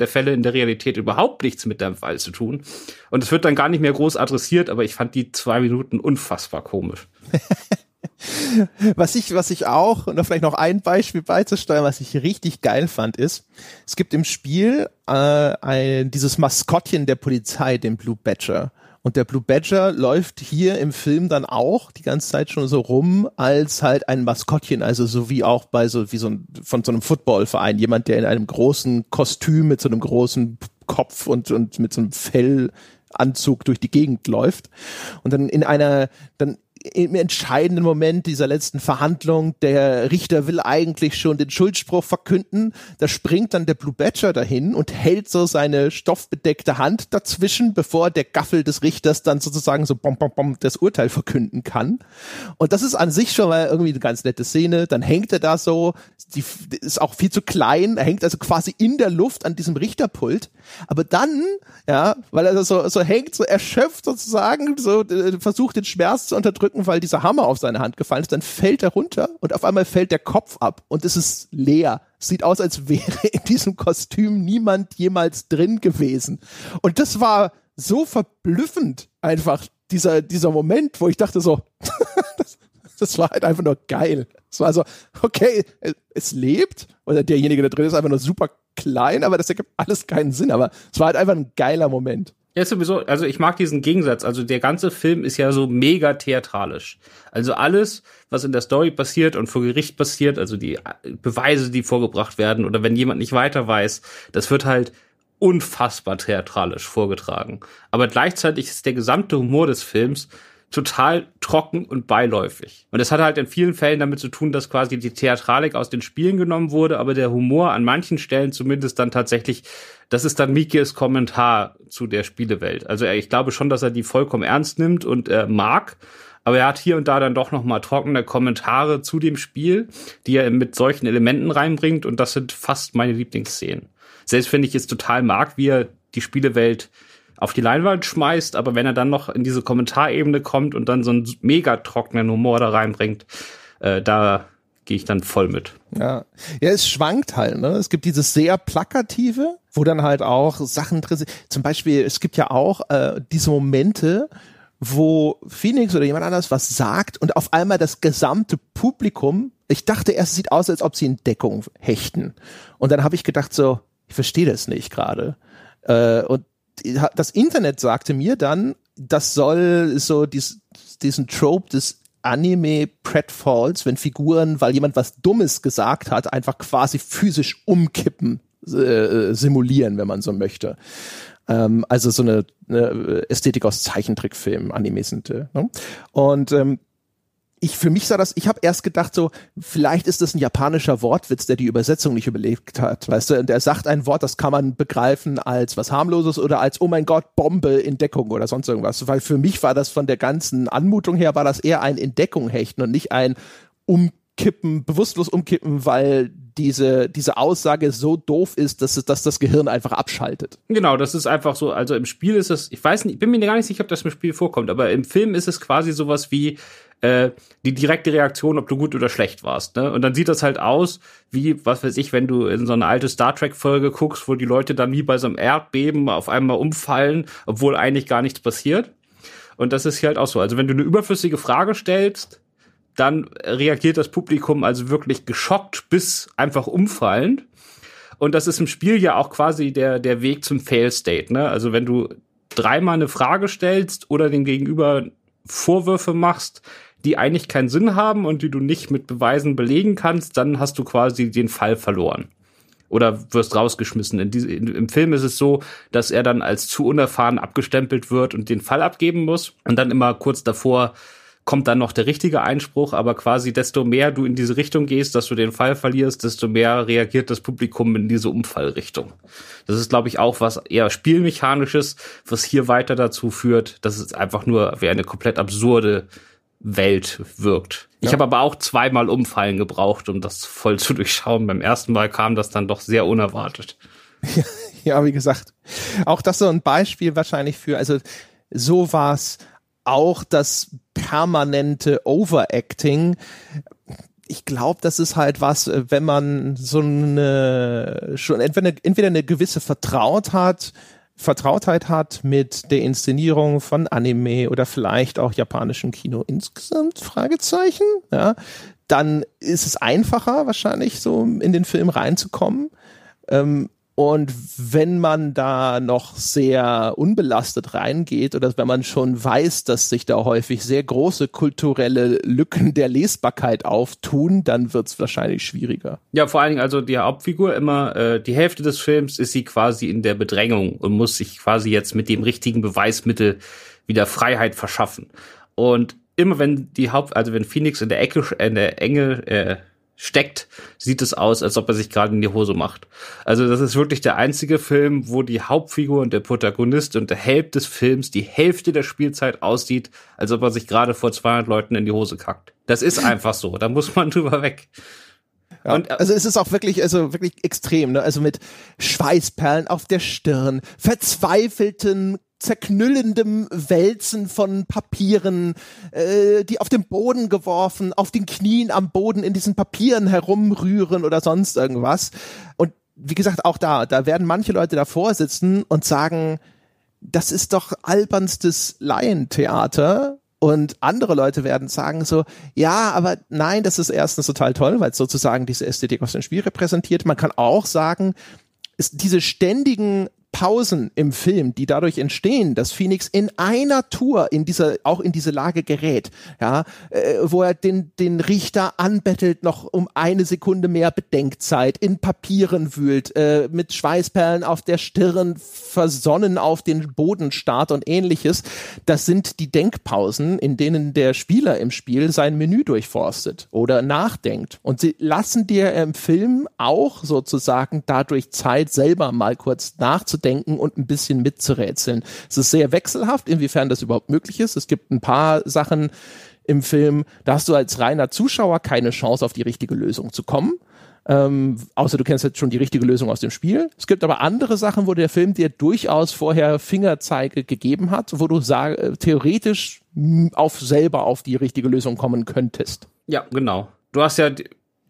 der, Fälle in der Realität überhaupt nichts mit deinem Fall zu tun. Und es wird dann gar nicht mehr groß adressiert, aber ich fand die zwei Minuten unfassbar komisch. was ich, was ich auch, und da vielleicht noch ein Beispiel beizusteuern, was ich richtig geil fand, ist, es gibt im Spiel äh, ein, dieses Maskottchen der Polizei, den Blue Badger. Und der Blue Badger läuft hier im Film dann auch die ganze Zeit schon so rum als halt ein Maskottchen, also so wie auch bei so wie so ein von so einem Footballverein, jemand, der in einem großen Kostüm mit so einem großen Kopf und und mit so einem Fellanzug durch die Gegend läuft. Und dann in einer dann im entscheidenden Moment dieser letzten Verhandlung, der Richter will eigentlich schon den Schuldspruch verkünden, da springt dann der Blue Badger dahin und hält so seine stoffbedeckte Hand dazwischen, bevor der Gaffel des Richters dann sozusagen so bom, bom, bom das Urteil verkünden kann. Und das ist an sich schon mal irgendwie eine ganz nette Szene. Dann hängt er da so, die ist auch viel zu klein, er hängt also quasi in der Luft an diesem Richterpult. Aber dann, ja, weil er so, so hängt, so erschöpft sozusagen, so äh, versucht den Schmerz zu unterdrücken, drücken, weil dieser Hammer auf seine Hand gefallen ist, dann fällt er runter und auf einmal fällt der Kopf ab und es ist leer. sieht aus, als wäre in diesem Kostüm niemand jemals drin gewesen. Und das war so verblüffend einfach, dieser, dieser Moment, wo ich dachte so, das, das war halt einfach nur geil. Es war so, okay, es lebt, oder derjenige, der drin ist, einfach nur super klein, aber das ergibt alles keinen Sinn. Aber es war halt einfach ein geiler Moment. Ja, sowieso, also ich mag diesen Gegensatz. Also der ganze Film ist ja so mega theatralisch. Also alles, was in der Story passiert und vor Gericht passiert, also die Beweise, die vorgebracht werden oder wenn jemand nicht weiter weiß, das wird halt unfassbar theatralisch vorgetragen. Aber gleichzeitig ist der gesamte Humor des Films total trocken und beiläufig. Und das hat halt in vielen Fällen damit zu tun, dass quasi die Theatralik aus den Spielen genommen wurde, aber der Humor an manchen Stellen zumindest dann tatsächlich, das ist dann Mikes Kommentar zu der Spielewelt. Also ich glaube schon, dass er die vollkommen ernst nimmt und äh, mag, aber er hat hier und da dann doch noch mal trockene Kommentare zu dem Spiel, die er mit solchen Elementen reinbringt und das sind fast meine Lieblingsszenen. Selbst finde ich es total mag, wie er die Spielewelt auf die Leinwand schmeißt, aber wenn er dann noch in diese Kommentarebene kommt und dann so einen mega trockenen Humor da reinbringt, äh, da gehe ich dann voll mit. Ja. ja, es schwankt halt. Ne? Es gibt dieses sehr plakative, wo dann halt auch Sachen drin sind. Zum Beispiel, es gibt ja auch äh, diese Momente, wo Phoenix oder jemand anders was sagt und auf einmal das gesamte Publikum, ich dachte erst, es sieht aus, als ob sie in Deckung hechten. Und dann habe ich gedacht so, ich verstehe das nicht gerade. Äh, und das Internet sagte mir dann, das soll so dies, diesen Trope des Anime Pratfalls, wenn Figuren, weil jemand was Dummes gesagt hat, einfach quasi physisch umkippen, äh, simulieren, wenn man so möchte. Ähm, also so eine, eine Ästhetik aus Zeichentrickfilmen, Anime sind. Äh, ne? Und ähm, ich für mich sah das, ich habe erst gedacht so, vielleicht ist das ein japanischer Wortwitz, der die Übersetzung nicht überlegt hat, weißt du, und er sagt ein Wort, das kann man begreifen als was harmloses oder als oh mein Gott, Bombe in Deckung oder sonst irgendwas, weil für mich war das von der ganzen Anmutung her war das eher ein in Deckung hechten und nicht ein umkippen, bewusstlos umkippen, weil diese, diese Aussage so doof ist, dass, es, dass das Gehirn einfach abschaltet. Genau, das ist einfach so, also im Spiel ist es, ich weiß nicht, ich bin mir gar nicht sicher, ob das im Spiel vorkommt, aber im Film ist es quasi sowas wie, äh, die direkte Reaktion, ob du gut oder schlecht warst. Ne? Und dann sieht das halt aus, wie, was weiß ich, wenn du in so eine alte Star Trek-Folge guckst, wo die Leute dann wie bei so einem Erdbeben auf einmal umfallen, obwohl eigentlich gar nichts passiert. Und das ist hier halt auch so. Also wenn du eine überflüssige Frage stellst, dann reagiert das Publikum also wirklich geschockt bis einfach umfallend. Und das ist im Spiel ja auch quasi der, der Weg zum Fail-State. Ne? Also wenn du dreimal eine Frage stellst oder dem Gegenüber Vorwürfe machst, die eigentlich keinen Sinn haben und die du nicht mit Beweisen belegen kannst, dann hast du quasi den Fall verloren. Oder wirst rausgeschmissen. In diese, in, Im Film ist es so, dass er dann als zu unerfahren abgestempelt wird und den Fall abgeben muss. Und dann immer kurz davor kommt dann noch der richtige Einspruch, aber quasi desto mehr du in diese Richtung gehst, dass du den Fall verlierst, desto mehr reagiert das Publikum in diese Umfallrichtung. Das ist, glaube ich, auch was eher Spielmechanisches, was hier weiter dazu führt, dass es einfach nur wie eine komplett absurde Welt wirkt. Ja. Ich habe aber auch zweimal Umfallen gebraucht, um das voll zu durchschauen. Beim ersten Mal kam das dann doch sehr unerwartet. Ja, wie gesagt, auch das so ein Beispiel wahrscheinlich für, also so war's auch das permanente Overacting. Ich glaube, das ist halt was, wenn man so eine schon entweder, entweder eine gewisse Vertraut hat, Vertrautheit hat mit der Inszenierung von Anime oder vielleicht auch japanischem Kino insgesamt, Fragezeichen, ja, dann ist es einfacher wahrscheinlich so in den Film reinzukommen. Ähm, Und wenn man da noch sehr unbelastet reingeht oder wenn man schon weiß, dass sich da häufig sehr große kulturelle Lücken der Lesbarkeit auftun, dann wird es wahrscheinlich schwieriger. Ja, vor allen Dingen also die Hauptfigur immer, äh, die Hälfte des Films ist sie quasi in der Bedrängung und muss sich quasi jetzt mit dem richtigen Beweismittel wieder Freiheit verschaffen. Und immer wenn die Haupt, also wenn Phoenix in der Ecke, in der Enge, äh, steckt, sieht es aus, als ob er sich gerade in die Hose macht. Also das ist wirklich der einzige Film, wo die Hauptfigur und der Protagonist und der Held des Films die Hälfte der Spielzeit aussieht, als ob er sich gerade vor 200 Leuten in die Hose kackt. Das ist einfach so, da muss man drüber weg. Ja, und, äh, also es ist auch wirklich, also wirklich extrem, ne? Also mit Schweißperlen auf der Stirn, verzweifelten zerknüllendem Wälzen von Papieren, äh, die auf den Boden geworfen, auf den Knien am Boden in diesen Papieren herumrühren oder sonst irgendwas. Und wie gesagt, auch da, da werden manche Leute davor sitzen und sagen, das ist doch albernstes Laientheater. Und andere Leute werden sagen so, ja, aber nein, das ist erstens total toll, weil es sozusagen diese Ästhetik aus dem Spiel repräsentiert. Man kann auch sagen, ist diese ständigen Pausen im Film, die dadurch entstehen, dass Phoenix in einer Tour in dieser, auch in diese Lage gerät, ja, äh, wo er den, den Richter anbettelt, noch um eine Sekunde mehr Bedenkzeit, in Papieren wühlt, äh, mit Schweißperlen auf der Stirn, versonnen auf den Boden starrt und ähnliches. Das sind die Denkpausen, in denen der Spieler im Spiel sein Menü durchforstet oder nachdenkt. Und sie lassen dir im Film auch sozusagen dadurch Zeit, selber mal kurz nachzudenken nachzudenken und ein bisschen mitzurätseln. Es ist sehr wechselhaft, inwiefern das überhaupt möglich ist. Es gibt ein paar Sachen im Film, da hast du als reiner Zuschauer keine Chance, auf die richtige Lösung zu kommen. Ähm, außer du kennst jetzt schon die richtige Lösung aus dem Spiel. Es gibt aber andere Sachen, wo der Film dir durchaus vorher Fingerzeige gegeben hat, wo du sag, äh, theoretisch auf selber auf die richtige Lösung kommen könntest. Ja, genau. Du hast ja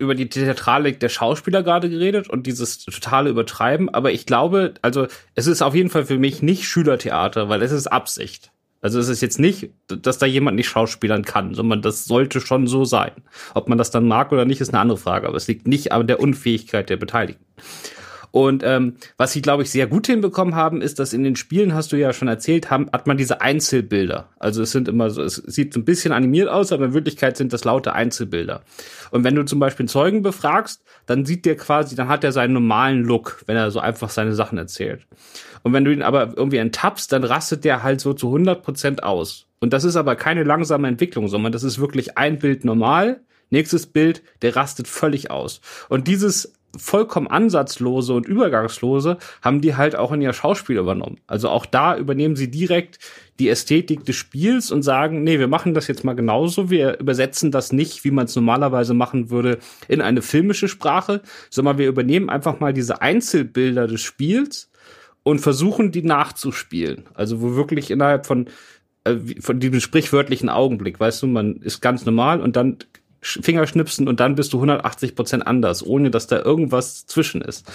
über die Theatralik der Schauspieler gerade geredet und dieses totale Übertreiben, aber ich glaube, also es ist auf jeden Fall für mich nicht Schülertheater, weil es ist Absicht. Also es ist jetzt nicht, dass da jemand nicht schauspielern kann, sondern das sollte schon so sein. Ob man das dann mag oder nicht, ist eine andere Frage, aber es liegt nicht an der Unfähigkeit der Beteiligten. Und ähm, was sie, glaube ich, sehr gut hinbekommen haben, ist, dass in den Spielen, hast du ja schon erzählt, haben, hat man diese Einzelbilder. Also es sind immer so, es sieht ein bisschen animiert aus, aber in Wirklichkeit sind das laute Einzelbilder. Und wenn du zum Beispiel einen Zeugen befragst, dann sieht der quasi, dann hat er seinen normalen Look, wenn er so einfach seine Sachen erzählt. Und wenn du ihn aber irgendwie enttappst, dann rastet der halt so zu 100 Prozent aus. Und das ist aber keine langsame Entwicklung, sondern das ist wirklich ein Bild normal, nächstes Bild, der rastet völlig aus. Und dieses vollkommen ansatzlose und übergangslose haben die halt auch in ihr Schauspiel übernommen. Also auch da übernehmen sie direkt die Ästhetik des Spiels und sagen, nee, wir machen das jetzt mal genauso, wir übersetzen das nicht, wie man es normalerweise machen würde, in eine filmische Sprache, sondern wir übernehmen einfach mal diese Einzelbilder des Spiels und versuchen die nachzuspielen. Also wo wirklich innerhalb von äh, von diesem sprichwörtlichen Augenblick, weißt du, man ist ganz normal und dann Fingerschnipsen und dann bist du 180 Prozent anders, ohne dass da irgendwas zwischen ist.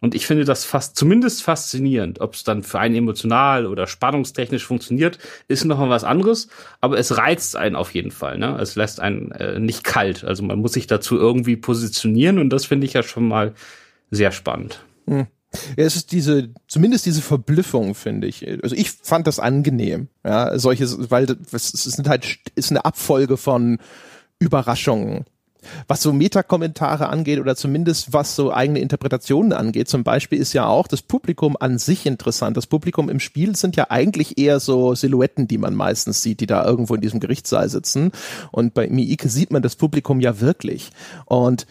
Und ich finde das fast zumindest faszinierend. Ob es dann für einen emotional oder spannungstechnisch funktioniert, ist noch mal was anderes. Aber es reizt einen auf jeden Fall. Ne? Es lässt einen äh, nicht kalt. Also man muss sich dazu irgendwie positionieren und das finde ich ja schon mal sehr spannend. Hm. Ja, es ist diese, zumindest diese Verblüffung, finde ich. Also ich fand das angenehm. Ja, solches, weil es sind halt, ist eine Abfolge von Überraschungen. Was so Metakommentare angeht oder zumindest was so eigene Interpretationen angeht, zum Beispiel ist ja auch das Publikum an sich interessant. Das Publikum im Spiel sind ja eigentlich eher so Silhouetten, die man meistens sieht, die da irgendwo in diesem Gerichtssaal sitzen. Und bei Miike sieht man das Publikum ja wirklich. Und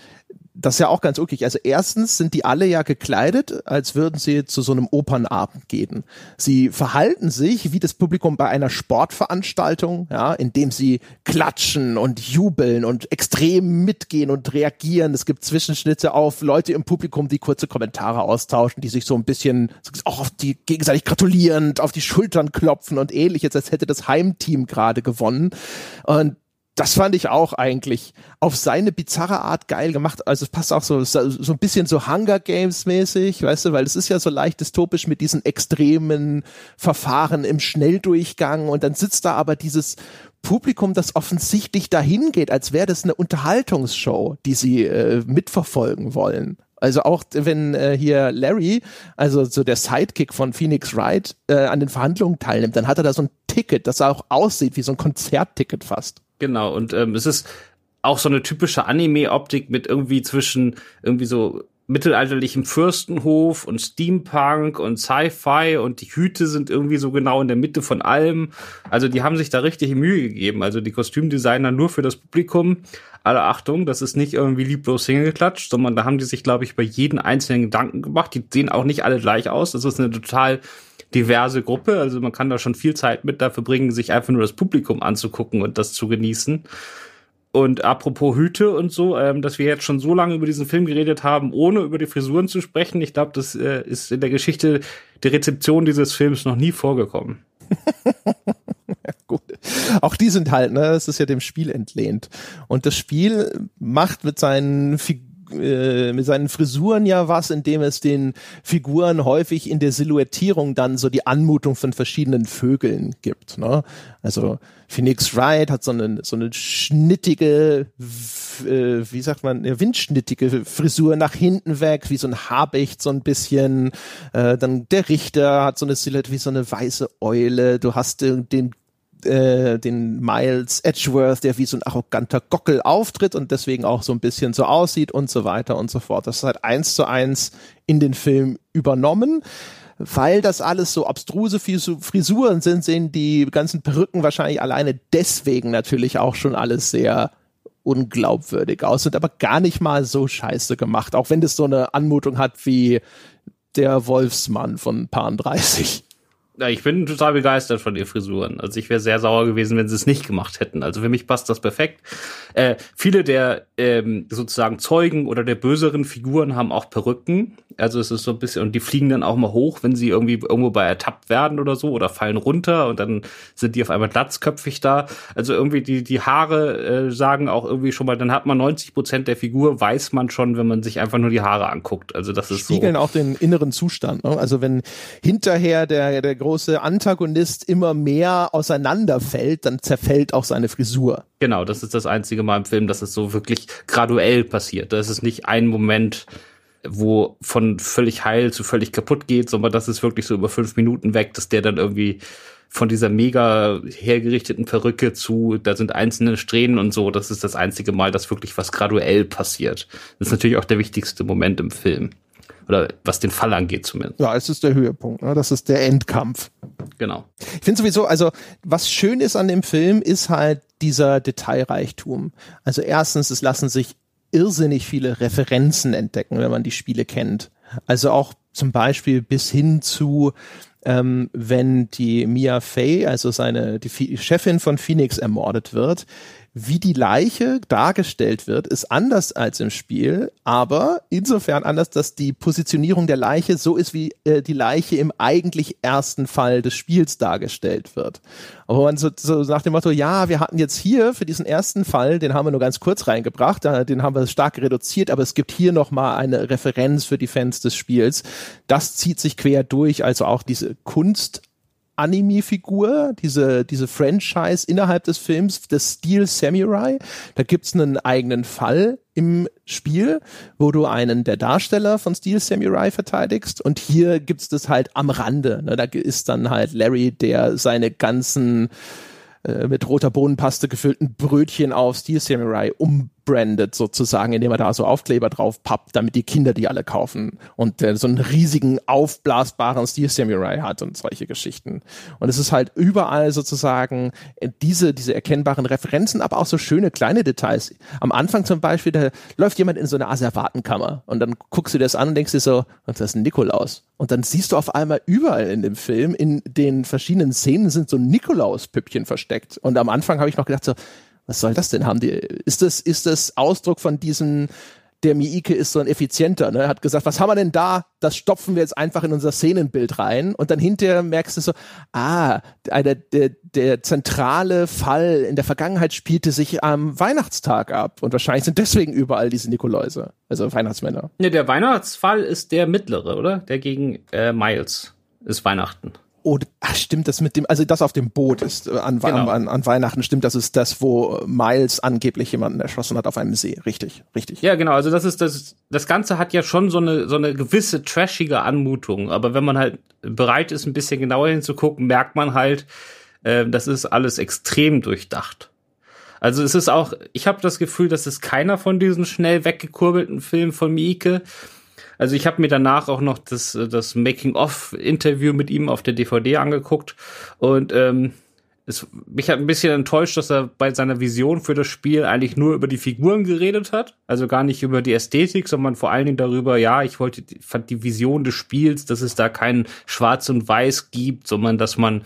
das ist ja auch ganz uklig. Also erstens sind die alle ja gekleidet, als würden sie zu so einem Opernabend gehen. Sie verhalten sich wie das Publikum bei einer Sportveranstaltung, ja, indem sie klatschen und jubeln und extrem mitgehen und reagieren. Es gibt Zwischenschnitte auf Leute im Publikum, die kurze Kommentare austauschen, die sich so ein bisschen auch auf die gegenseitig gratulierend auf die Schultern klopfen und ähnliches, als hätte das Heimteam gerade gewonnen. Und das fand ich auch eigentlich auf seine bizarre Art geil gemacht. Also es passt auch so, so ein bisschen so Hunger Games mäßig, weißt du, weil es ist ja so leicht dystopisch mit diesen extremen Verfahren im Schnelldurchgang und dann sitzt da aber dieses Publikum, das offensichtlich dahin geht, als wäre das eine Unterhaltungsshow, die sie äh, mitverfolgen wollen. Also auch wenn äh, hier Larry, also so der Sidekick von Phoenix Wright, äh, an den Verhandlungen teilnimmt, dann hat er da so ein Ticket, das auch aussieht wie so ein Konzertticket fast. Genau, und ähm, es ist auch so eine typische Anime-Optik mit irgendwie zwischen irgendwie so mittelalterlichem Fürstenhof und Steampunk und Sci-Fi und die Hüte sind irgendwie so genau in der Mitte von allem. Also die haben sich da richtig Mühe gegeben. Also die Kostümdesigner nur für das Publikum. Alle Achtung, das ist nicht irgendwie lieblos hingeklatscht, sondern da haben die sich, glaube ich, bei jedem einzelnen Gedanken gemacht. Die sehen auch nicht alle gleich aus. Das ist eine total diverse Gruppe. Also man kann da schon viel Zeit mit dafür bringen, sich einfach nur das Publikum anzugucken und das zu genießen. Und apropos Hüte und so, ähm, dass wir jetzt schon so lange über diesen Film geredet haben, ohne über die Frisuren zu sprechen, ich glaube, das äh, ist in der Geschichte der Rezeption dieses Films noch nie vorgekommen. gut. Auch die sind halt, ne, das ist ja dem Spiel entlehnt. Und das Spiel macht mit seinen Figuren äh, mit seinen Frisuren ja was, indem es den Figuren häufig in der Silhouettierung dann so die Anmutung von verschiedenen Vögeln gibt. Ne? Also Phoenix Wright hat so eine, so eine schnittige, äh, wie sagt man, eine windschnittige Frisur nach hinten weg, wie so ein Habicht so ein bisschen. Äh, dann der Richter hat so eine Silhouette wie so eine weiße Eule. Du hast den, den äh, den Miles Edgeworth, der wie so ein arroganter Gockel auftritt und deswegen auch so ein bisschen so aussieht und so weiter und so fort. Das ist halt eins zu eins in den Film übernommen. Weil das alles so abstruse Frisuren sind, sehen die ganzen Perücken wahrscheinlich alleine deswegen natürlich auch schon alles sehr unglaubwürdig aus, sind aber gar nicht mal so scheiße gemacht, auch wenn das so eine Anmutung hat wie der Wolfsmann von Pan 30. Ja, ich bin total begeistert von den Frisuren. Also ich wäre sehr sauer gewesen, wenn sie es nicht gemacht hätten. Also für mich passt das perfekt. Äh, viele der ähm, sozusagen Zeugen oder der böseren Figuren haben auch Perücken. Also es ist so ein bisschen, und die fliegen dann auch mal hoch, wenn sie irgendwie irgendwo bei ertappt werden oder so oder fallen runter und dann sind die auf einmal glatzköpfig da. Also irgendwie die, die Haare äh, sagen auch irgendwie schon mal, dann hat man 90 Prozent der Figur, weiß man schon, wenn man sich einfach nur die Haare anguckt. Also das ist Spiegeln so. auch den inneren Zustand. Ne? Also wenn hinterher der, der große Antagonist immer mehr auseinanderfällt, dann zerfällt auch seine Frisur. Genau, das ist das einzige Mal im Film, dass es so wirklich graduell passiert. Das ist nicht ein Moment, wo von völlig heil zu völlig kaputt geht, sondern das ist wirklich so über fünf Minuten weg, dass der dann irgendwie von dieser mega hergerichteten Perücke zu, da sind einzelne Strähnen und so, das ist das einzige Mal, dass wirklich was graduell passiert. Das ist natürlich auch der wichtigste Moment im Film. Oder was den Fall angeht zumindest. Ja, es ist der Höhepunkt, ne? das ist der Endkampf. Genau. Ich finde sowieso, also was schön ist an dem Film, ist halt dieser Detailreichtum. Also erstens, es lassen sich irrsinnig viele Referenzen entdecken, wenn man die Spiele kennt. Also auch zum Beispiel bis hin zu, ähm, wenn die Mia Fey, also seine die Chefin von Phoenix ermordet wird, wie die Leiche dargestellt wird, ist anders als im Spiel, aber insofern anders, dass die Positionierung der Leiche so ist, wie äh, die Leiche im eigentlich ersten Fall des Spiels dargestellt wird. Aber man so, so nach dem Motto, ja, wir hatten jetzt hier für diesen ersten Fall, den haben wir nur ganz kurz reingebracht, den haben wir stark reduziert, aber es gibt hier nochmal eine Referenz für die Fans des Spiels. Das zieht sich quer durch, also auch diese Kunst Anime-Figur, diese, diese Franchise innerhalb des Films, des Steel Samurai. Da gibt's einen eigenen Fall im Spiel, wo du einen der Darsteller von Steel Samurai verteidigst. Und hier gibt's das halt am Rande. Ne? Da ist dann halt Larry, der seine ganzen äh, mit roter Bohnenpaste gefüllten Brötchen auf Steel Samurai umbrandet sozusagen, indem er da so Aufkleber drauf pappt, damit die Kinder die alle kaufen und äh, so einen riesigen aufblasbaren Steel Samurai hat und solche Geschichten. Und es ist halt überall sozusagen äh, diese, diese erkennbaren Referenzen, aber auch so schöne kleine Details. Am Anfang zum Beispiel, da läuft jemand in so eine Asservatenkammer und dann guckst du dir das an und denkst dir so, das ist ein Nikolaus. Und dann siehst du auf einmal überall in dem Film, in den verschiedenen Szenen sind so Nikolaus-Püppchen versteckt. Und am Anfang habe ich noch gedacht so, was soll das denn? Haben die, ist das, ist das Ausdruck von diesem, der Miike ist so ein effizienter, ne? Er hat gesagt, was haben wir denn da? Das stopfen wir jetzt einfach in unser Szenenbild rein. Und dann hinterher merkst du so, ah, der, der, der zentrale Fall in der Vergangenheit spielte sich am Weihnachtstag ab. Und wahrscheinlich sind deswegen überall diese Nikoläuse, also Weihnachtsmänner. Ne, der Weihnachtsfall ist der mittlere, oder? Der gegen äh, Miles ist Weihnachten. Oh, ach, stimmt, das mit dem, also das auf dem Boot ist äh, an, genau. an, an, Weihnachten, stimmt, das ist das, wo Miles angeblich jemanden erschossen hat auf einem See. Richtig, richtig. Ja, genau, also das ist das, das Ganze hat ja schon so eine, so eine gewisse trashige Anmutung, aber wenn man halt bereit ist, ein bisschen genauer hinzugucken, merkt man halt, äh, das ist alles extrem durchdacht. Also es ist auch, ich habe das Gefühl, das ist keiner von diesen schnell weggekurbelten Filmen von Mieke. Also ich habe mir danach auch noch das, das Making-of-Interview mit ihm auf der DVD angeguckt und ähm, es, mich hat ein bisschen enttäuscht, dass er bei seiner Vision für das Spiel eigentlich nur über die Figuren geredet hat. Also gar nicht über die Ästhetik, sondern vor allen Dingen darüber, ja, ich wollte, fand die Vision des Spiels, dass es da kein Schwarz und Weiß gibt, sondern dass man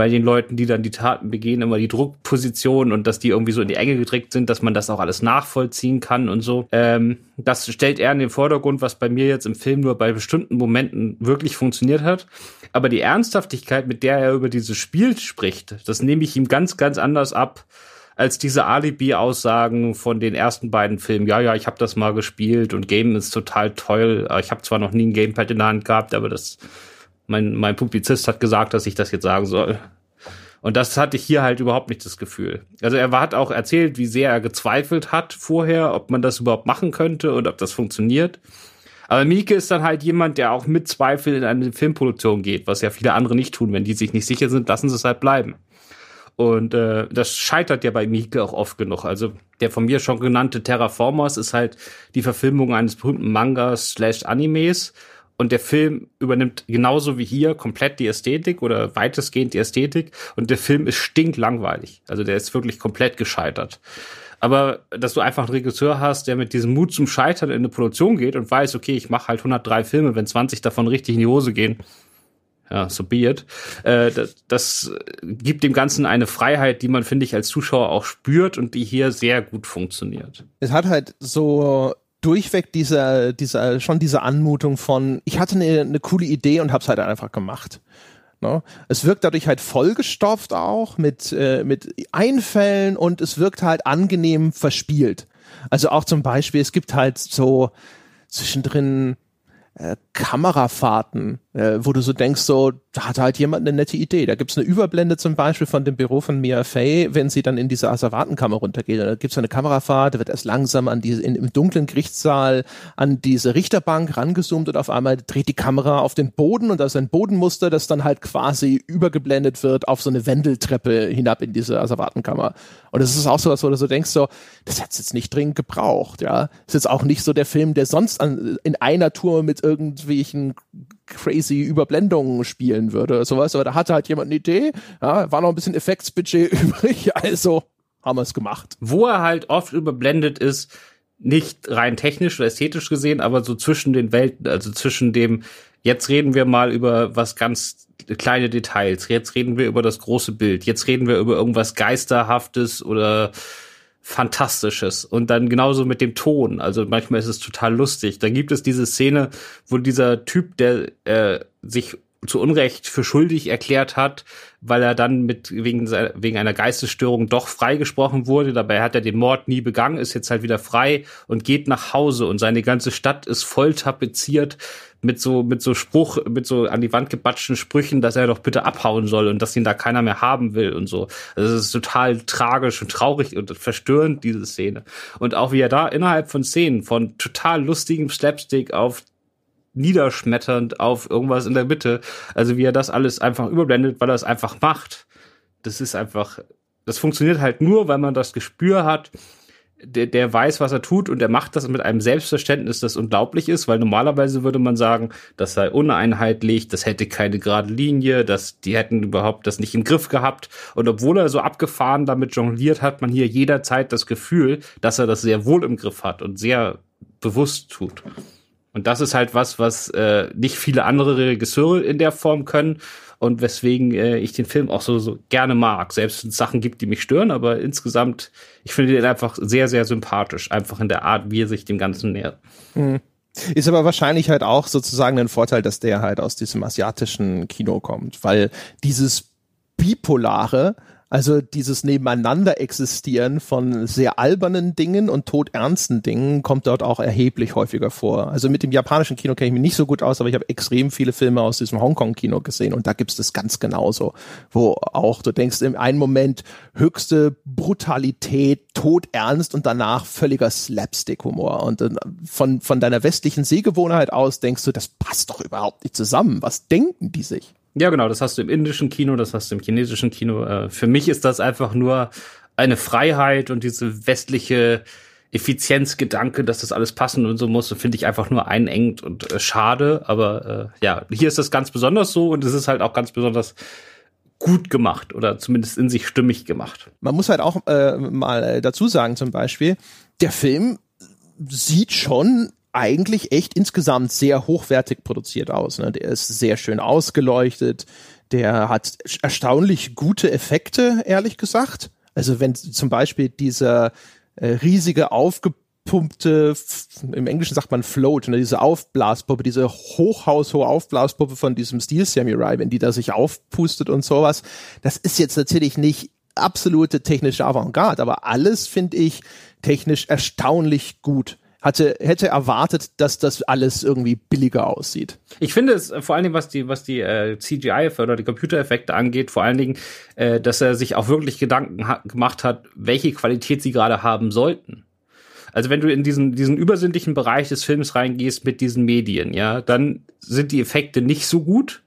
bei den Leuten, die dann die Taten begehen, immer die Druckposition und dass die irgendwie so in die Enge gedrückt sind, dass man das auch alles nachvollziehen kann und so. Ähm, das stellt er in den Vordergrund, was bei mir jetzt im Film nur bei bestimmten Momenten wirklich funktioniert hat. Aber die Ernsthaftigkeit, mit der er über dieses Spiel spricht, das nehme ich ihm ganz, ganz anders ab als diese Alibi-Aussagen von den ersten beiden Filmen. Ja, ja, ich habe das mal gespielt und Game ist total toll. Ich habe zwar noch nie ein Gamepad in der Hand gehabt, aber das mein, mein Publizist hat gesagt, dass ich das jetzt sagen soll. Und das hatte ich hier halt überhaupt nicht das Gefühl. Also er hat auch erzählt, wie sehr er gezweifelt hat vorher, ob man das überhaupt machen könnte und ob das funktioniert. Aber Mieke ist dann halt jemand, der auch mit Zweifel in eine Filmproduktion geht, was ja viele andere nicht tun. Wenn die sich nicht sicher sind, lassen sie es halt bleiben. Und äh, das scheitert ja bei Mieke auch oft genug. Also der von mir schon genannte Terraformers ist halt die Verfilmung eines berühmten Mangas slash Animes und der Film übernimmt genauso wie hier komplett die Ästhetik oder weitestgehend die Ästhetik und der Film ist stinklangweilig. Also der ist wirklich komplett gescheitert. Aber dass du einfach einen Regisseur hast, der mit diesem Mut zum Scheitern in eine Produktion geht und weiß, okay, ich mache halt 103 Filme, wenn 20 davon richtig in die Hose gehen, ja, so be it. Äh, das, das gibt dem Ganzen eine Freiheit, die man, finde ich, als Zuschauer auch spürt und die hier sehr gut funktioniert. Es hat halt so durchweg dieser, dieser, schon diese Anmutung von, ich hatte eine, eine coole Idee und hab's halt einfach gemacht. Ne? Es wirkt dadurch halt vollgestopft auch mit, äh, mit Einfällen und es wirkt halt angenehm verspielt. Also auch zum Beispiel, es gibt halt so zwischendrin äh, Kamerafahrten, äh, wo du so denkst, so, da hat halt jemand eine nette Idee. Da gibt's eine Überblende zum Beispiel von dem Büro von Mia Fey, wenn sie dann in diese Asservatenkammer runtergeht. Da gibt's eine Kamerafahrt, da wird erst langsam an diese, in, im dunklen Gerichtssaal an diese Richterbank rangezoomt und auf einmal dreht die Kamera auf den Boden und da ist ein Bodenmuster, das dann halt quasi übergeblendet wird auf so eine Wendeltreppe hinab in diese Asservatenkammer. Und das ist auch so was, wo du so denkst, so, das hat's jetzt nicht dringend gebraucht, ja. Das ist jetzt auch nicht so der Film, der sonst an, in einer Tour mit irgendwelchen crazy Überblendungen spielen würde. Sowas, aber da hatte halt jemand eine Idee, ja, war noch ein bisschen Effektsbudget übrig, also haben wir es gemacht. Wo er halt oft überblendet ist, nicht rein technisch oder ästhetisch gesehen, aber so zwischen den Welten, also zwischen dem, jetzt reden wir mal über was ganz kleine Details, jetzt reden wir über das große Bild, jetzt reden wir über irgendwas Geisterhaftes oder Fantastisches. Und dann genauso mit dem Ton. Also manchmal ist es total lustig. Dann gibt es diese Szene, wo dieser Typ, der äh, sich zu Unrecht für schuldig erklärt hat, weil er dann mit wegen, wegen einer Geistesstörung doch freigesprochen wurde. Dabei hat er den Mord nie begangen, ist jetzt halt wieder frei und geht nach Hause und seine ganze Stadt ist voll tapeziert mit so, mit so Spruch, mit so an die Wand gebatschten Sprüchen, dass er doch bitte abhauen soll und dass ihn da keiner mehr haben will und so. Also es ist total tragisch und traurig und verstörend, diese Szene. Und auch wie er da innerhalb von Szenen von total lustigem Slapstick auf niederschmetternd auf irgendwas in der Mitte. Also wie er das alles einfach überblendet, weil er es einfach macht. Das ist einfach, das funktioniert halt nur, weil man das Gespür hat, der, der weiß, was er tut und der macht das mit einem Selbstverständnis, das unglaublich ist, weil normalerweise würde man sagen, das sei uneinheitlich, das hätte keine gerade Linie, dass die hätten überhaupt das nicht im Griff gehabt. Und obwohl er so abgefahren damit jongliert, hat man hier jederzeit das Gefühl, dass er das sehr wohl im Griff hat und sehr bewusst tut. Und das ist halt was, was äh, nicht viele andere Regisseure in der Form können und weswegen äh, ich den Film auch so, so gerne mag. Selbst wenn es Sachen gibt, die mich stören, aber insgesamt, ich finde den einfach sehr, sehr sympathisch, einfach in der Art, wie er sich dem Ganzen nähert. Mhm. Ist aber wahrscheinlich halt auch sozusagen ein Vorteil, dass der halt aus diesem asiatischen Kino kommt, weil dieses bipolare Also dieses Nebeneinander existieren von sehr albernen Dingen und todernsten Dingen kommt dort auch erheblich häufiger vor. Also mit dem japanischen Kino kenne ich mich nicht so gut aus, aber ich habe extrem viele Filme aus diesem Hongkong-Kino gesehen und da gibt es das ganz genauso, wo auch du denkst im einen Moment höchste Brutalität, todernst und danach völliger Slapstick-Humor. Und äh, von, von deiner westlichen Sehgewohnheit aus denkst du, das passt doch überhaupt nicht zusammen. Was denken die sich? Ja, genau, das hast du im indischen Kino, das hast du im chinesischen Kino. Äh, für mich ist das einfach nur eine Freiheit und diese westliche Effizienzgedanke, dass das alles passen und so muss, finde ich einfach nur einengt und äh, schade. Aber äh, ja, hier ist das ganz besonders so und es ist halt auch ganz besonders gut gemacht oder zumindest in sich stimmig gemacht. Man muss halt auch äh, mal dazu sagen, zum Beispiel, der Film sieht schon eigentlich echt insgesamt sehr hochwertig produziert aus. Ne? Der ist sehr schön ausgeleuchtet, der hat erstaunlich gute Effekte, ehrlich gesagt. Also wenn zum Beispiel dieser äh, riesige aufgepumpte, im Englischen sagt man Float, ne, diese Aufblaspuppe, diese hochhaushohe Aufblaspuppe von diesem Steel Samurai, wenn die da sich aufpustet und sowas, das ist jetzt natürlich nicht absolute technische Avantgarde, aber alles finde ich technisch erstaunlich gut hatte, hätte erwartet, dass das alles irgendwie billiger aussieht. Ich finde es vor allen Dingen, was die, was die äh, CGI oder die Computereffekte angeht, vor allen Dingen, äh, dass er sich auch wirklich Gedanken ha gemacht hat, welche Qualität sie gerade haben sollten. Also wenn du in diesen, diesen übersinnlichen Bereich des Films reingehst mit diesen Medien, ja, dann sind die Effekte nicht so gut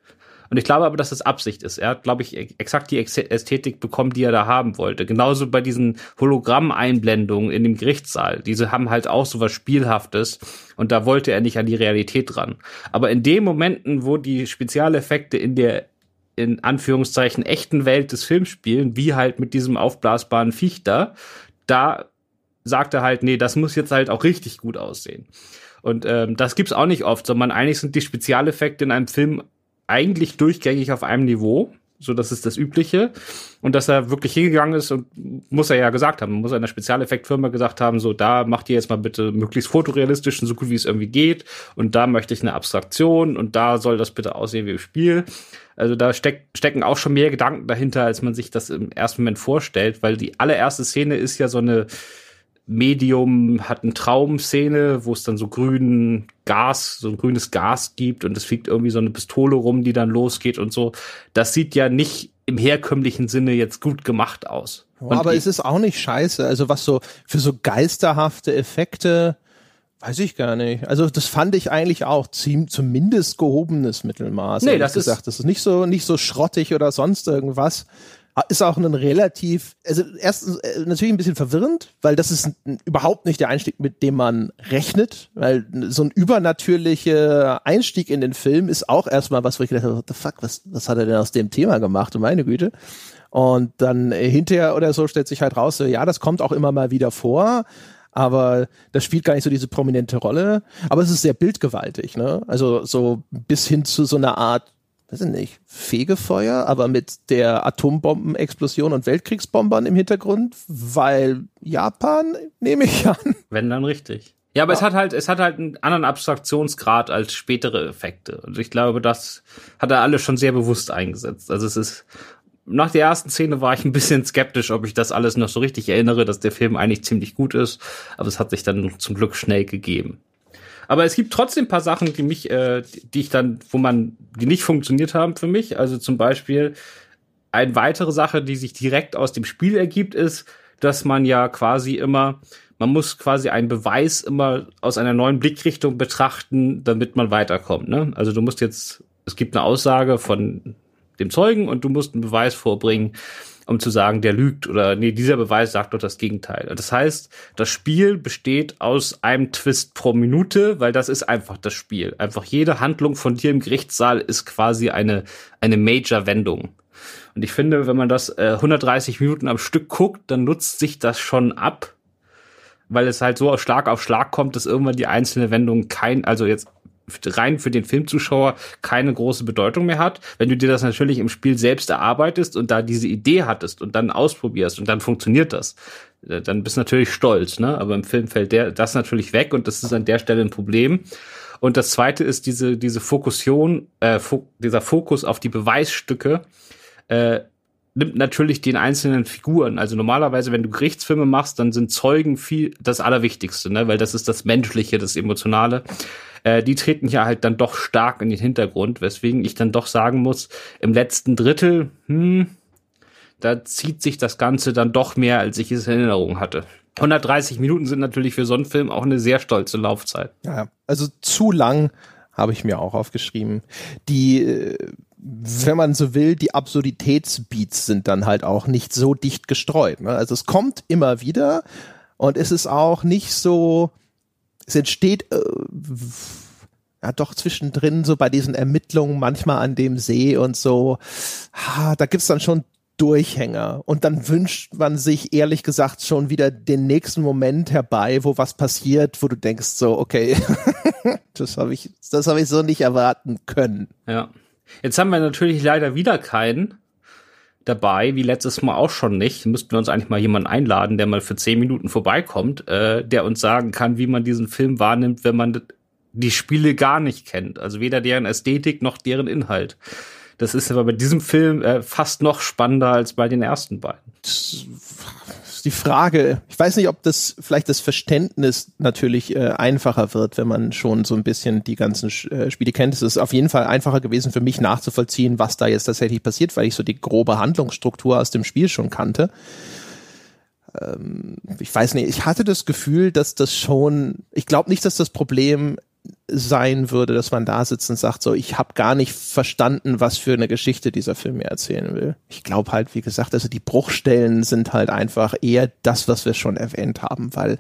und ich glaube aber, dass das Absicht ist. Er hat, glaube ich, exakt die Ästhetik bekommen, die er da haben wollte. Genauso bei diesen Hologramm-Einblendungen in dem Gerichtssaal. Diese haben halt auch so was Spielhaftes. Und da wollte er nicht an die Realität ran. Aber in den Momenten, wo die Spezialeffekte in der in Anführungszeichen echten Welt des Films spielen, wie halt mit diesem aufblasbaren Viech da, da sagt er halt, nee, das muss jetzt halt auch richtig gut aussehen. Und ähm, das gibt's auch nicht oft, sondern eigentlich sind die Spezialeffekte in einem Film eigentlich durchgängig auf einem Niveau. So, das ist das Übliche. Und dass er wirklich hingegangen ist und muss er ja gesagt haben, muss er einer Spezialeffektfirma gesagt haben, so, da macht ihr jetzt mal bitte möglichst fotorealistisch und so gut wie es irgendwie geht. Und da möchte ich eine Abstraktion und da soll das bitte aussehen wie im Spiel. Also da steck, stecken auch schon mehr Gedanken dahinter, als man sich das im ersten Moment vorstellt, weil die allererste Szene ist ja so eine, Medium hat eine Traumszene, wo es dann so grünen Gas, so ein grünes Gas gibt und es fliegt irgendwie so eine Pistole rum, die dann losgeht und so. Das sieht ja nicht im herkömmlichen Sinne jetzt gut gemacht aus. Oh, aber es ist auch nicht scheiße. Also was so für so geisterhafte Effekte, weiß ich gar nicht. Also das fand ich eigentlich auch ziemlich, zumindest gehobenes Mittelmaß. Nee, das gesagt. ist, das ist nicht so, nicht so schrottig oder sonst irgendwas ist auch ein relativ, also erstens äh, natürlich ein bisschen verwirrend, weil das ist überhaupt nicht der Einstieg, mit dem man rechnet, weil so ein übernatürlicher Einstieg in den Film ist auch erstmal was, wo ich gedacht habe, what the fuck, was, was hat er denn aus dem Thema gemacht, meine Güte. Und dann äh, hinterher oder so stellt sich halt raus, so, ja, das kommt auch immer mal wieder vor, aber das spielt gar nicht so diese prominente Rolle. Aber es ist sehr bildgewaltig, ne? Also so bis hin zu so einer Art weiß ich nicht, Fegefeuer, aber mit der Atombombenexplosion und Weltkriegsbombern im Hintergrund, weil Japan, nehme ich an. Wenn dann richtig. Ja, aber ja. es hat halt, es hat halt einen anderen Abstraktionsgrad als spätere Effekte. Und ich glaube, das hat er alle schon sehr bewusst eingesetzt. Also es ist, nach der ersten Szene war ich ein bisschen skeptisch, ob ich das alles noch so richtig erinnere, dass der Film eigentlich ziemlich gut ist. Aber es hat sich dann zum Glück schnell gegeben. Aber es gibt trotzdem ein paar Sachen, die mich, äh, die ich dann, wo man, die nicht funktioniert haben für mich. Also zum Beispiel eine weitere Sache, die sich direkt aus dem Spiel ergibt, ist, dass man ja quasi immer, man muss quasi einen Beweis immer aus einer neuen Blickrichtung betrachten, damit man weiterkommt. Ne? Also du musst jetzt, es gibt eine Aussage von dem Zeugen und du musst einen Beweis vorbringen, um zu sagen, der lügt oder nee, dieser Beweis sagt doch das Gegenteil. Das heißt, das Spiel besteht aus einem Twist pro Minute, weil das ist einfach das Spiel. Einfach jede Handlung von dir im Gerichtssaal ist quasi eine, eine Major-Wendung. Und ich finde, wenn man das äh, 130 Minuten am Stück guckt, dann nutzt sich das schon ab, weil es halt so auf Schlag auf Schlag kommt, dass irgendwann die einzelne Wendung kein, also jetzt rein für den Filmzuschauer keine große Bedeutung mehr hat. Wenn du dir das natürlich im Spiel selbst erarbeitest und da diese Idee hattest und dann ausprobierst und dann funktioniert das, äh, dann bist du natürlich stolz, ne? Aber im Film fällt der, das natürlich weg und das ist an der Stelle ein Problem. Und das zweite ist diese, diese Fokussation, äh, fo dieser Fokus auf die Beweisstücke, äh, nimmt natürlich den einzelnen Figuren. Also normalerweise, wenn du Gerichtsfilme machst, dann sind Zeugen viel das Allerwichtigste, ne? weil das ist das Menschliche, das Emotionale. Äh, die treten ja halt dann doch stark in den Hintergrund, weswegen ich dann doch sagen muss, im letzten Drittel, hm, da zieht sich das Ganze dann doch mehr, als ich es in Erinnerung hatte. 130 Minuten sind natürlich für so einen Film auch eine sehr stolze Laufzeit. Ja, also zu lang habe ich mir auch aufgeschrieben. Die, äh, wenn man so will, die Absurditätsbeats sind dann halt auch nicht so dicht gestreut. Ne? Also es kommt immer wieder und es ist auch nicht so, es entsteht äh, ja doch zwischendrin so bei diesen Ermittlungen manchmal an dem See und so, ha, da gibt's dann schon Durchhänger. Und dann wünscht man sich ehrlich gesagt schon wieder den nächsten Moment herbei, wo was passiert, wo du denkst so, okay, das habe ich, das habe ich so nicht erwarten können. Ja. Jetzt haben wir natürlich leider wieder keinen dabei, wie letztes Mal auch schon nicht. Müssten wir uns eigentlich mal jemanden einladen, der mal für zehn Minuten vorbeikommt, äh, der uns sagen kann, wie man diesen Film wahrnimmt, wenn man die Spiele gar nicht kennt. Also weder deren Ästhetik noch deren Inhalt. Das ist aber bei diesem Film äh, fast noch spannender als bei den ersten beiden. Die Frage. Ich weiß nicht, ob das vielleicht das Verständnis natürlich äh, einfacher wird, wenn man schon so ein bisschen die ganzen äh, Spiele kennt. Es ist auf jeden Fall einfacher gewesen für mich nachzuvollziehen, was da jetzt tatsächlich passiert, weil ich so die grobe Handlungsstruktur aus dem Spiel schon kannte ähm, ich weiß nicht, ich hatte das Gefühl, dass das schon, ich glaube nicht, dass das Problem sein würde, dass man da sitzt und sagt, so, ich habe gar nicht verstanden, was für eine Geschichte dieser Film mir erzählen will. Ich glaube halt, wie gesagt, also die Bruchstellen sind halt einfach eher das, was wir schon erwähnt haben, weil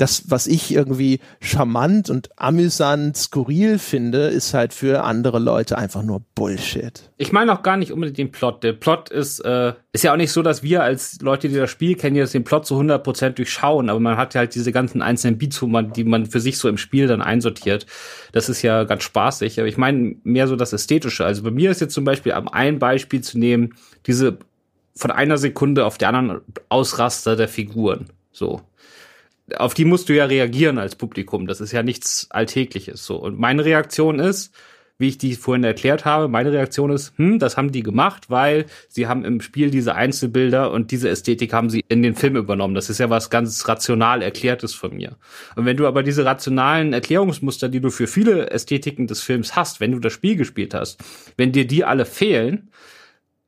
das, was ich irgendwie charmant und amüsant, skurril finde, ist halt für andere Leute einfach nur Bullshit. Ich meine auch gar nicht unbedingt den Plot. Der Plot ist, äh, ist ja auch nicht so, dass wir als Leute, die das Spiel kennen, jetzt den Plot zu 100% durchschauen, aber man hat ja halt diese ganzen einzelnen Beats, wo man, die man für sich so im Spiel dann einsortiert. Das ist ja ganz spaßig, aber ich meine mehr so das Ästhetische. Also bei mir ist jetzt zum Beispiel, um ein Beispiel zu nehmen, diese von einer Sekunde auf der anderen Ausraster der Figuren. So auf die musst du ja reagieren als Publikum. Das ist ja nichts Alltägliches so. Und meine Reaktion ist, wie ich die vorhin erklärt habe, meine Reaktion ist, hm, das haben die gemacht, weil sie haben im Spiel diese Einzelbilder und diese Ästhetik haben sie in den Film übernommen. Das ist ja was ganz rational erklärtes von mir. Und wenn du aber diese rationalen Erklärungsmuster, die du für viele Ästhetiken des Films hast, wenn du das Spiel gespielt hast, wenn dir die alle fehlen,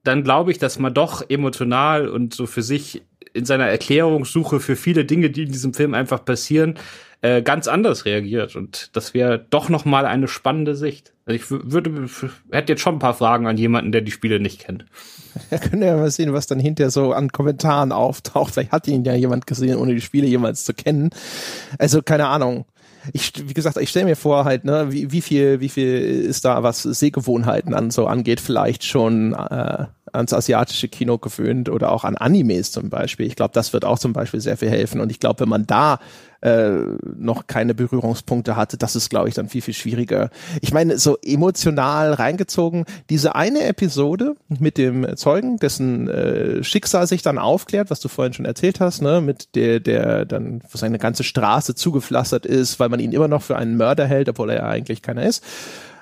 dann glaube ich, dass man doch emotional und so für sich in seiner Erklärungssuche für viele Dinge, die in diesem Film einfach passieren, äh, ganz anders reagiert. Und das wäre doch noch mal eine spannende Sicht. Also ich würde, hätte jetzt schon ein paar Fragen an jemanden, der die Spiele nicht kennt. Ja, können wir ja mal sehen, was dann hinterher so an Kommentaren auftaucht. Vielleicht hat ihn ja jemand gesehen, ohne die Spiele jemals zu kennen. Also keine Ahnung ich, wie gesagt, ich stelle mir vor halt, ne, wie, wie viel, wie viel ist da, was Sehgewohnheiten an so angeht, vielleicht schon äh, ans asiatische Kino gewöhnt oder auch an Animes zum Beispiel. Ich glaube, das wird auch zum Beispiel sehr viel helfen. Und ich glaube, wenn man da äh, noch keine Berührungspunkte hatte, das ist, glaube ich, dann viel, viel schwieriger. Ich meine, so emotional reingezogen, diese eine Episode mit dem Zeugen, dessen äh, Schicksal sich dann aufklärt, was du vorhin schon erzählt hast, ne, mit der, der dann, seine ganze Straße zugepflastert ist, weil man ihn immer noch für einen Mörder hält, obwohl er ja eigentlich keiner ist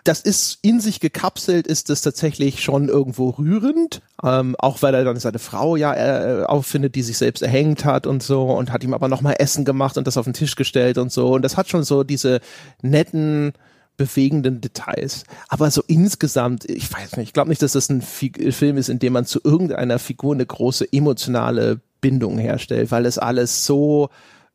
das ist in sich gekapselt, ist das tatsächlich schon irgendwo rührend, ähm, auch weil er dann seine Frau ja äh, auffindet, die sich selbst erhängt hat und so und hat ihm aber nochmal Essen gemacht und das auf den Tisch gestellt und so und das hat schon so diese netten bewegenden Details. Aber so insgesamt, ich weiß nicht, ich glaube nicht, dass das ein Film ist, in dem man zu irgendeiner Figur eine große emotionale Bindung herstellt, weil es alles so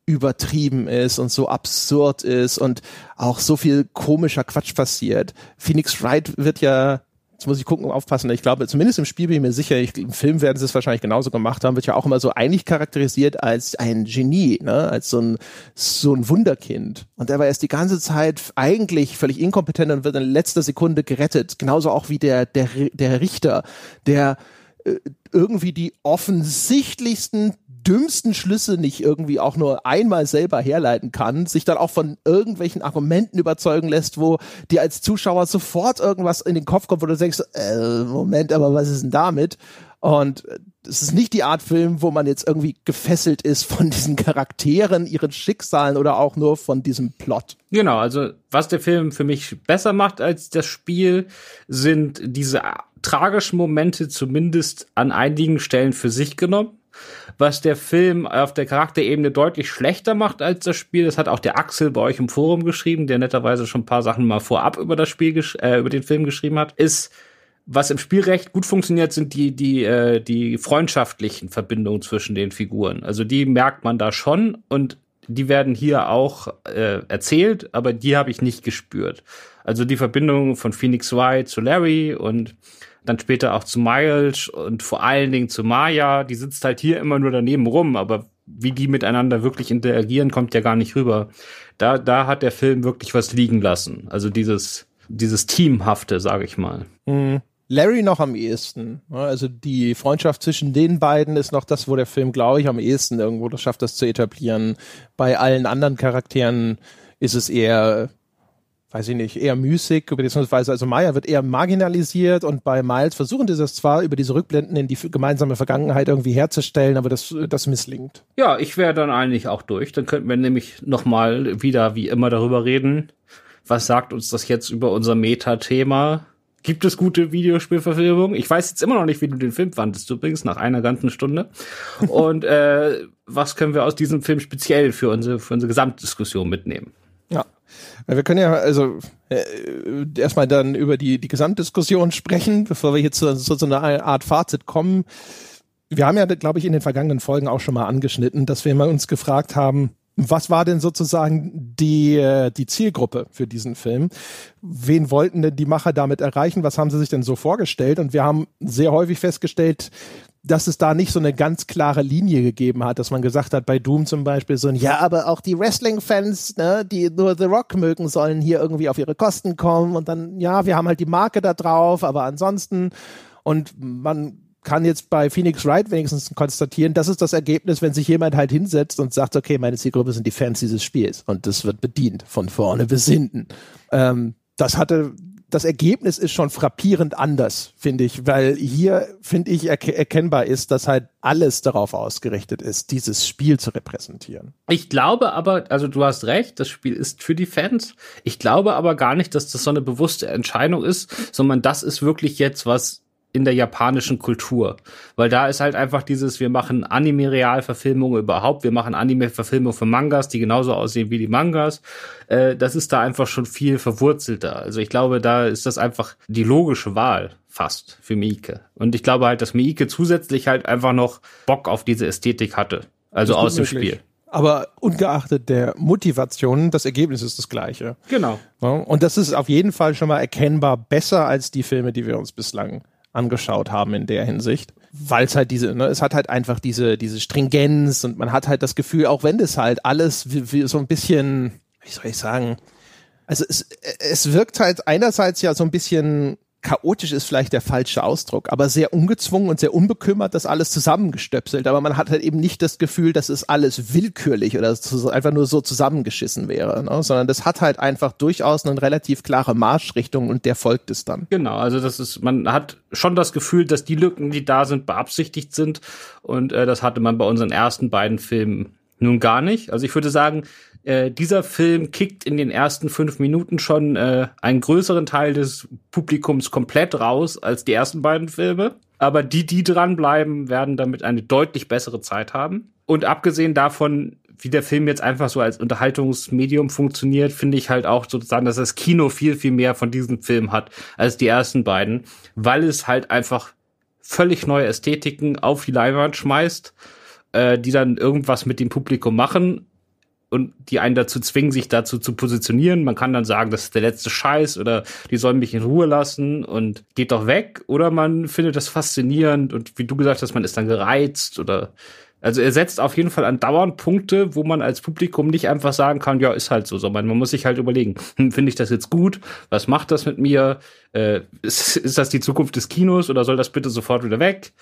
übertrieben ist und so absurd ist und auch so viel komischer Quatsch passiert. Phoenix Wright wird ja Jetzt muss ich gucken, aufpassen. Ich glaube, zumindest im Spiel bin ich mir sicher, ich, im Film werden sie es wahrscheinlich genauso gemacht haben, wird ja auch immer so eigentlich charakterisiert als ein Genie, ne? als so ein, so ein Wunderkind. Und der war erst die ganze Zeit eigentlich völlig inkompetent und wird in letzter Sekunde gerettet. Genauso auch wie der, der, der Richter, der äh, irgendwie die offensichtlichsten dümmsten Schlüsse nicht irgendwie auch nur einmal selber herleiten kann, sich dann auch von irgendwelchen Argumenten überzeugen lässt, wo dir als Zuschauer sofort irgendwas in den Kopf kommt, wo du denkst, äh, Moment, aber was ist denn damit? Und es ist nicht die Art Film, wo man jetzt irgendwie gefesselt ist von diesen Charakteren, ihren Schicksalen oder auch nur von diesem Plot. Genau, also was der Film für mich besser macht als das Spiel, sind diese tragischen Momente zumindest an einigen Stellen für sich genommen was der Film auf der Charakterebene deutlich schlechter macht als das Spiel. Das hat auch der Axel bei euch im Forum geschrieben, der netterweise schon ein paar Sachen mal vorab über das Spiel, äh, über den Film geschrieben hat, ist, was im Spiel recht gut funktioniert, sind die, die, äh, die freundschaftlichen Verbindungen zwischen den Figuren. Also die merkt man da schon und die werden hier auch äh, erzählt, aber die habe ich nicht gespürt. Also die Verbindung von Phoenix White zu Larry und dann später auch zu Miles und vor allen Dingen zu Maya. Die sitzt halt hier immer nur daneben rum, aber wie die miteinander wirklich interagieren, kommt ja gar nicht rüber. Da, da hat der Film wirklich was liegen lassen. Also dieses, dieses Teamhafte, sage ich mal. Mhm. Larry noch am ehesten. Also die Freundschaft zwischen den beiden ist noch das, wo der Film, glaube ich, am ehesten irgendwo das schafft, das zu etablieren. Bei allen anderen Charakteren ist es eher weiß ich nicht, eher müßig, beziehungsweise also Maya wird eher marginalisiert und bei Miles versuchen die das zwar über diese Rückblenden in die gemeinsame Vergangenheit irgendwie herzustellen, aber das, das misslingt. Ja, ich wäre dann eigentlich auch durch. Dann könnten wir nämlich nochmal wieder wie immer darüber reden. Was sagt uns das jetzt über unser Meta-Thema? Gibt es gute Videospielverfilmungen? Ich weiß jetzt immer noch nicht, wie du den Film fandest, übrigens, nach einer ganzen Stunde. Und äh, was können wir aus diesem Film speziell für unsere, für unsere Gesamtdiskussion mitnehmen? Ja, wir können ja also äh, erstmal dann über die, die Gesamtdiskussion sprechen, bevor wir hier zu, zu so einer Art Fazit kommen. Wir haben ja, glaube ich, in den vergangenen Folgen auch schon mal angeschnitten, dass wir mal uns gefragt haben, was war denn sozusagen die, äh, die Zielgruppe für diesen Film? Wen wollten denn die Macher damit erreichen? Was haben sie sich denn so vorgestellt? Und wir haben sehr häufig festgestellt, dass es da nicht so eine ganz klare Linie gegeben hat, dass man gesagt hat, bei Doom zum Beispiel so ein, ja, aber auch die Wrestling-Fans, ne, die nur The Rock mögen, sollen hier irgendwie auf ihre Kosten kommen und dann, ja, wir haben halt die Marke da drauf, aber ansonsten und man kann jetzt bei Phoenix Wright wenigstens konstatieren, das ist das Ergebnis, wenn sich jemand halt hinsetzt und sagt, okay, meine Zielgruppe sind die Fans dieses Spiels und das wird bedient von vorne bis hinten. Ähm, das hatte das Ergebnis ist schon frappierend anders, finde ich, weil hier, finde ich, erke erkennbar ist, dass halt alles darauf ausgerichtet ist, dieses Spiel zu repräsentieren. Ich glaube aber, also du hast recht, das Spiel ist für die Fans. Ich glaube aber gar nicht, dass das so eine bewusste Entscheidung ist, sondern das ist wirklich jetzt was in der japanischen Kultur. Weil da ist halt einfach dieses, wir machen Anime-Realverfilmungen überhaupt, wir machen Anime-Verfilmungen für Mangas, die genauso aussehen wie die Mangas. Äh, das ist da einfach schon viel verwurzelter. Also ich glaube, da ist das einfach die logische Wahl fast für Miike. Und ich glaube halt, dass Miike zusätzlich halt einfach noch Bock auf diese Ästhetik hatte. Also aus dem möglich. Spiel. Aber ungeachtet der Motivation, das Ergebnis ist das gleiche. Genau. und das ist auf jeden Fall schon mal erkennbar besser als die Filme, die wir uns bislang angeschaut haben in der Hinsicht, weil es halt diese, ne, es hat halt einfach diese diese Stringenz und man hat halt das Gefühl, auch wenn das halt alles wie, wie so ein bisschen, wie soll ich sagen, also es es wirkt halt einerseits ja so ein bisschen chaotisch ist vielleicht der falsche Ausdruck, aber sehr ungezwungen und sehr unbekümmert das alles zusammengestöpselt. Aber man hat halt eben nicht das Gefühl, dass es alles willkürlich oder einfach nur so zusammengeschissen wäre, ne? sondern das hat halt einfach durchaus eine relativ klare Marschrichtung und der folgt es dann. Genau, also das ist, man hat schon das Gefühl, dass die Lücken, die da sind, beabsichtigt sind und äh, das hatte man bei unseren ersten beiden Filmen nun gar nicht. Also ich würde sagen, äh, dieser Film kickt in den ersten fünf Minuten schon äh, einen größeren Teil des Publikums komplett raus als die ersten beiden Filme. Aber die, die dranbleiben, werden damit eine deutlich bessere Zeit haben. Und abgesehen davon, wie der Film jetzt einfach so als Unterhaltungsmedium funktioniert, finde ich halt auch sozusagen, dass das Kino viel, viel mehr von diesem Film hat als die ersten beiden, weil es halt einfach völlig neue Ästhetiken auf die Leinwand schmeißt, äh, die dann irgendwas mit dem Publikum machen und die einen dazu zwingen, sich dazu zu positionieren. Man kann dann sagen, das ist der letzte Scheiß oder die sollen mich in Ruhe lassen und geht doch weg. Oder man findet das faszinierend und wie du gesagt hast, man ist dann gereizt oder also er setzt auf jeden Fall an dauernd Punkte, wo man als Publikum nicht einfach sagen kann, ja, ist halt so, sondern man muss sich halt überlegen, hm, finde ich das jetzt gut? Was macht das mit mir? Äh, ist, ist das die Zukunft des Kinos oder soll das bitte sofort wieder weg?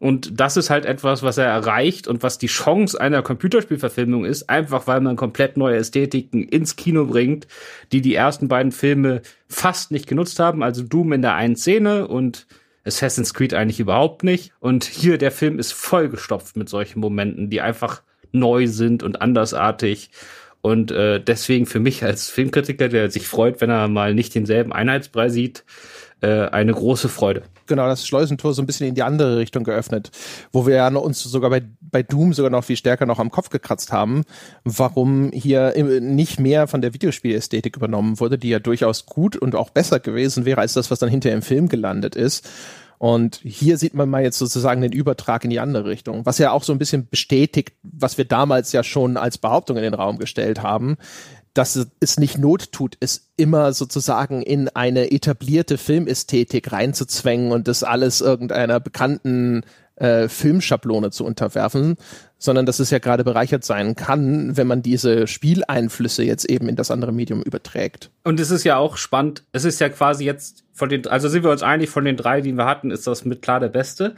Und das ist halt etwas, was er erreicht und was die Chance einer Computerspielverfilmung ist, einfach weil man komplett neue Ästhetiken ins Kino bringt, die die ersten beiden Filme fast nicht genutzt haben. Also Doom in der einen Szene und Assassin's Creed eigentlich überhaupt nicht. Und hier der Film ist vollgestopft mit solchen Momenten, die einfach neu sind und andersartig. Und äh, deswegen für mich als Filmkritiker, der sich freut, wenn er mal nicht denselben Einheitsbrei sieht, äh, eine große Freude. Genau das Schleusentor so ein bisschen in die andere Richtung geöffnet, wo wir ja uns sogar bei, bei Doom sogar noch viel stärker noch am Kopf gekratzt haben, warum hier nicht mehr von der Videospielästhetik übernommen wurde, die ja durchaus gut und auch besser gewesen wäre als das, was dann hinterher im Film gelandet ist. Und hier sieht man mal jetzt sozusagen den Übertrag in die andere Richtung, was ja auch so ein bisschen bestätigt, was wir damals ja schon als Behauptung in den Raum gestellt haben, dass es nicht Not tut, es immer sozusagen in eine etablierte Filmästhetik reinzuzwängen und das alles irgendeiner bekannten äh, Filmschablone zu unterwerfen, sondern dass es ja gerade bereichert sein kann, wenn man diese Spieleinflüsse jetzt eben in das andere Medium überträgt. Und es ist ja auch spannend, es ist ja quasi jetzt von den, also sind wir uns einig, von den drei, die wir hatten, ist das mit klar der beste.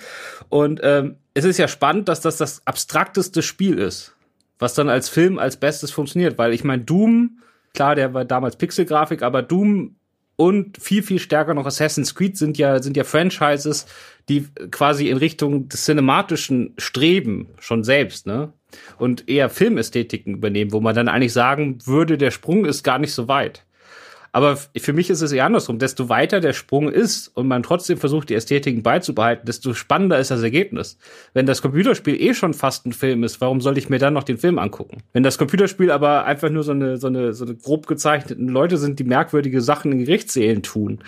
Und ähm, es ist ja spannend, dass das das abstrakteste Spiel ist, was dann als Film als bestes funktioniert, weil ich meine, Doom, klar, der war damals Pixelgrafik, aber Doom und viel, viel stärker noch Assassin's Creed sind ja, sind ja Franchises, die quasi in Richtung des Cinematischen streben, schon selbst, ne? Und eher Filmästhetiken übernehmen, wo man dann eigentlich sagen würde, der Sprung ist gar nicht so weit. Aber für mich ist es eher andersrum. Desto weiter der Sprung ist und man trotzdem versucht, die Ästhetiken beizubehalten, desto spannender ist das Ergebnis. Wenn das Computerspiel eh schon fast ein Film ist, warum soll ich mir dann noch den Film angucken? Wenn das Computerspiel aber einfach nur so eine, so eine, so eine grob gezeichneten Leute sind, die merkwürdige Sachen in Gerichtssälen tun,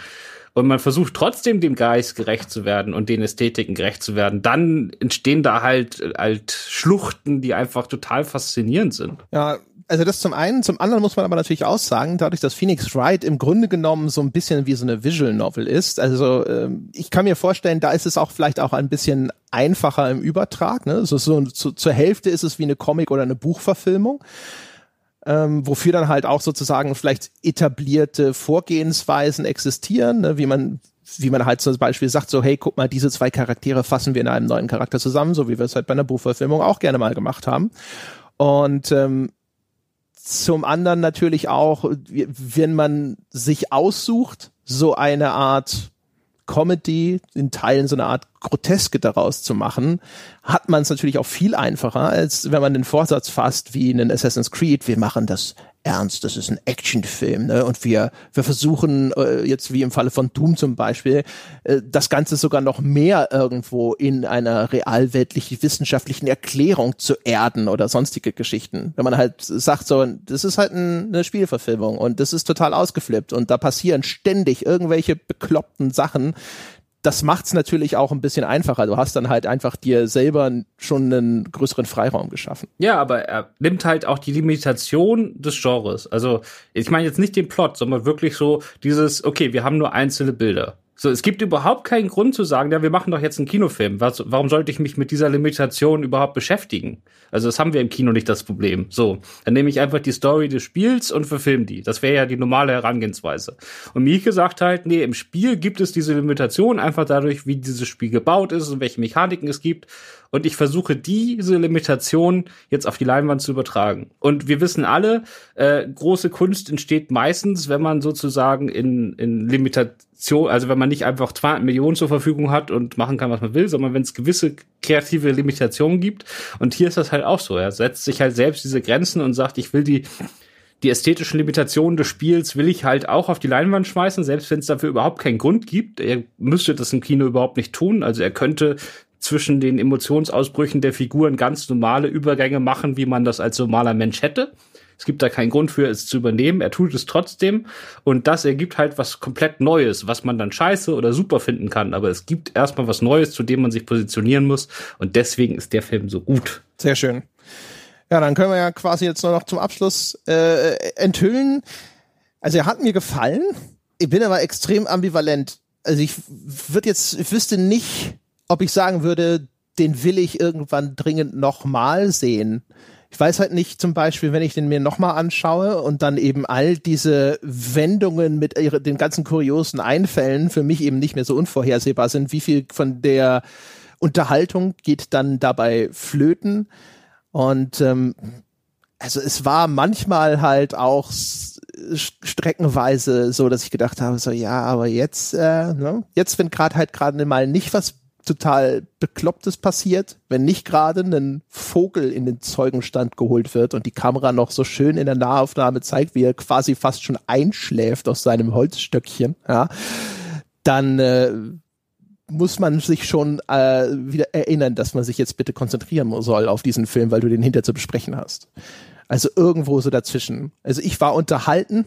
und man versucht trotzdem dem Geist gerecht zu werden und den Ästhetiken gerecht zu werden, dann entstehen da halt, halt Schluchten, die einfach total faszinierend sind. Ja, also das zum einen, zum anderen muss man aber natürlich auch sagen, dadurch, dass Phoenix Wright im Grunde genommen so ein bisschen wie so eine Visual Novel ist, also ähm, ich kann mir vorstellen, da ist es auch vielleicht auch ein bisschen einfacher im Übertrag, ne? so, so zu, zur Hälfte ist es wie eine Comic- oder eine Buchverfilmung. Ähm, wofür dann halt auch sozusagen vielleicht etablierte Vorgehensweisen existieren, ne? wie man wie man halt zum Beispiel sagt, so, hey, guck mal, diese zwei Charaktere fassen wir in einem neuen Charakter zusammen, so wie wir es halt bei einer Buchverfilmung auch gerne mal gemacht haben. Und ähm, zum anderen natürlich auch, wenn man sich aussucht, so eine Art Comedy, in Teilen so eine Art Groteske daraus zu machen, hat man es natürlich auch viel einfacher, als wenn man den Vorsatz fasst, wie in den Assassin's Creed, wir machen das ernst, das ist ein Actionfilm, ne? Und wir, wir versuchen äh, jetzt wie im Falle von Doom zum Beispiel, äh, das Ganze sogar noch mehr irgendwo in einer realweltlichen wissenschaftlichen Erklärung zu erden oder sonstige Geschichten. Wenn man halt sagt, so, das ist halt ein, eine Spielverfilmung und das ist total ausgeflippt und da passieren ständig irgendwelche bekloppten Sachen, das macht's natürlich auch ein bisschen einfacher. Du hast dann halt einfach dir selber schon einen größeren Freiraum geschaffen. Ja, aber er nimmt halt auch die Limitation des Genres. Also ich meine jetzt nicht den Plot, sondern wirklich so dieses, okay, wir haben nur einzelne Bilder. So, es gibt überhaupt keinen Grund zu sagen, ja, wir machen doch jetzt einen Kinofilm. Was, warum sollte ich mich mit dieser Limitation überhaupt beschäftigen? Also, das haben wir im Kino nicht das Problem. So, dann nehme ich einfach die Story des Spiels und verfilme die. Das wäre ja die normale Herangehensweise. Und Mieke sagt halt, nee, im Spiel gibt es diese Limitation einfach dadurch, wie dieses Spiel gebaut ist und welche Mechaniken es gibt und ich versuche diese Limitation jetzt auf die Leinwand zu übertragen. Und wir wissen alle, äh, große Kunst entsteht meistens, wenn man sozusagen in, in Limitation, also wenn man nicht einfach 200 Millionen zur Verfügung hat und machen kann, was man will, sondern wenn es gewisse kreative Limitationen gibt. Und hier ist das halt auch so. Er setzt sich halt selbst diese Grenzen und sagt, ich will die die ästhetischen Limitationen des Spiels will ich halt auch auf die Leinwand schmeißen, selbst wenn es dafür überhaupt keinen Grund gibt. Er müsste das im Kino überhaupt nicht tun. Also er könnte zwischen den Emotionsausbrüchen der Figuren ganz normale Übergänge machen, wie man das als normaler Mensch hätte. Es gibt da keinen Grund für es zu übernehmen. Er tut es trotzdem. Und das ergibt halt was komplett Neues, was man dann scheiße oder super finden kann. Aber es gibt erstmal was Neues, zu dem man sich positionieren muss. Und deswegen ist der Film so gut. Sehr schön. Ja, dann können wir ja quasi jetzt nur noch zum Abschluss äh, enthüllen. Also er hat mir gefallen. Ich bin aber extrem ambivalent. Also ich würde jetzt, ich wüsste nicht, ob ich sagen würde, den will ich irgendwann dringend nochmal sehen. Ich weiß halt nicht zum Beispiel, wenn ich den mir nochmal anschaue und dann eben all diese Wendungen mit den ganzen kuriosen Einfällen für mich eben nicht mehr so unvorhersehbar sind, wie viel von der Unterhaltung geht dann dabei flöten. Und ähm, also es war manchmal halt auch streckenweise so, dass ich gedacht habe, so ja, aber jetzt, äh, ne? jetzt wenn gerade halt gerade mal nicht was total Beklopptes passiert, wenn nicht gerade ein Vogel in den Zeugenstand geholt wird und die Kamera noch so schön in der Nahaufnahme zeigt, wie er quasi fast schon einschläft aus seinem Holzstöckchen, ja, dann äh, muss man sich schon äh, wieder erinnern, dass man sich jetzt bitte konzentrieren soll auf diesen Film, weil du den hinter zu besprechen hast. Also irgendwo so dazwischen. Also ich war unterhalten.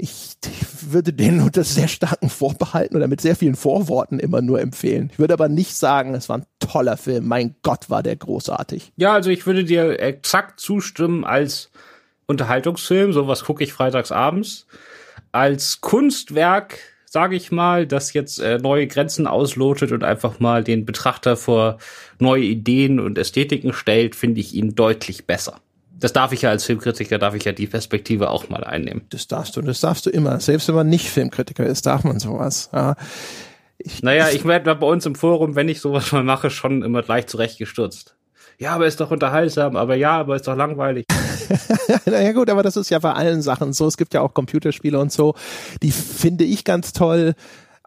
Ich, ich würde den unter sehr starken Vorbehalten oder mit sehr vielen Vorworten immer nur empfehlen. Ich würde aber nicht sagen, es war ein toller Film. Mein Gott, war der großartig. Ja, also ich würde dir exakt zustimmen als Unterhaltungsfilm. Sowas gucke ich freitags abends. Als Kunstwerk sage ich mal, das jetzt äh, neue Grenzen auslotet und einfach mal den Betrachter vor neue Ideen und Ästhetiken stellt, finde ich ihn deutlich besser. Das darf ich ja als Filmkritiker, darf ich ja die Perspektive auch mal einnehmen. Das darfst du, das darfst du immer. Selbst wenn man nicht Filmkritiker ist, darf man sowas. Ja. Ich, naja, ich werde bei uns im Forum, wenn ich sowas mal mache, schon immer gleich zurechtgestürzt. Ja, aber ist doch unterhaltsam, aber ja, aber ist doch langweilig. naja gut, aber das ist ja bei allen Sachen so. Es gibt ja auch Computerspiele und so, die finde ich ganz toll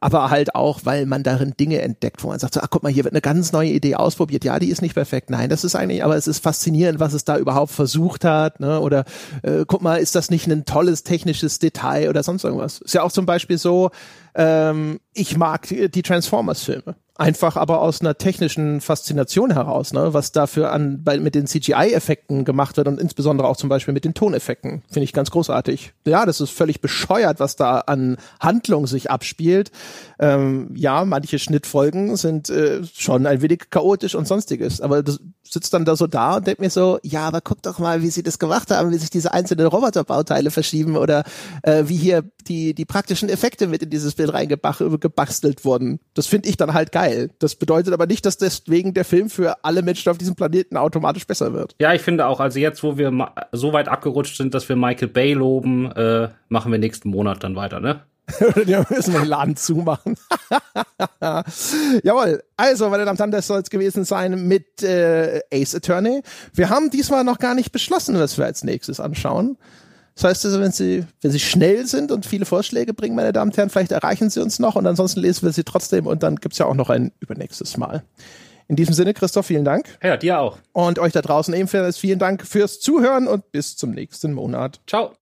aber halt auch, weil man darin Dinge entdeckt, wo man sagt, so, ach guck mal, hier wird eine ganz neue Idee ausprobiert. Ja, die ist nicht perfekt. Nein, das ist eigentlich, aber es ist faszinierend, was es da überhaupt versucht hat. Ne? Oder äh, guck mal, ist das nicht ein tolles technisches Detail oder sonst irgendwas? Ist ja auch zum Beispiel so, ähm, ich mag die, die Transformers-Filme einfach aber aus einer technischen Faszination heraus, ne, was dafür an bei, mit den CGI-Effekten gemacht wird und insbesondere auch zum Beispiel mit den Toneffekten, finde ich ganz großartig. Ja, das ist völlig bescheuert, was da an Handlung sich abspielt. Ähm, ja, manche Schnittfolgen sind äh, schon ein wenig chaotisch und sonstiges, aber du sitzt dann da so da und denkt mir so, ja, aber guck doch mal, wie sie das gemacht haben, wie sich diese einzelnen Roboterbauteile verschieben oder äh, wie hier die die praktischen Effekte mit in dieses Bild reingebastelt wurden. Das finde ich dann halt geil geil. Das bedeutet aber nicht, dass deswegen der Film für alle Menschen auf diesem Planeten automatisch besser wird. Ja, ich finde auch, also jetzt, wo wir so weit abgerutscht sind, dass wir Michael Bay loben, äh, machen wir nächsten Monat dann weiter, ne? ja, müssen wir den Laden zumachen. Jawohl. Also, meine Damen und Herren, das soll es gewesen sein mit äh, Ace Attorney. Wir haben diesmal noch gar nicht beschlossen, was wir als nächstes anschauen. Das heißt also, wenn Sie, wenn Sie schnell sind und viele Vorschläge bringen, meine Damen und Herren, vielleicht erreichen Sie uns noch und ansonsten lesen wir sie trotzdem und dann gibt's ja auch noch ein übernächstes Mal. In diesem Sinne, Christoph, vielen Dank. Ja, dir auch. Und euch da draußen ebenfalls vielen Dank fürs Zuhören und bis zum nächsten Monat. Ciao.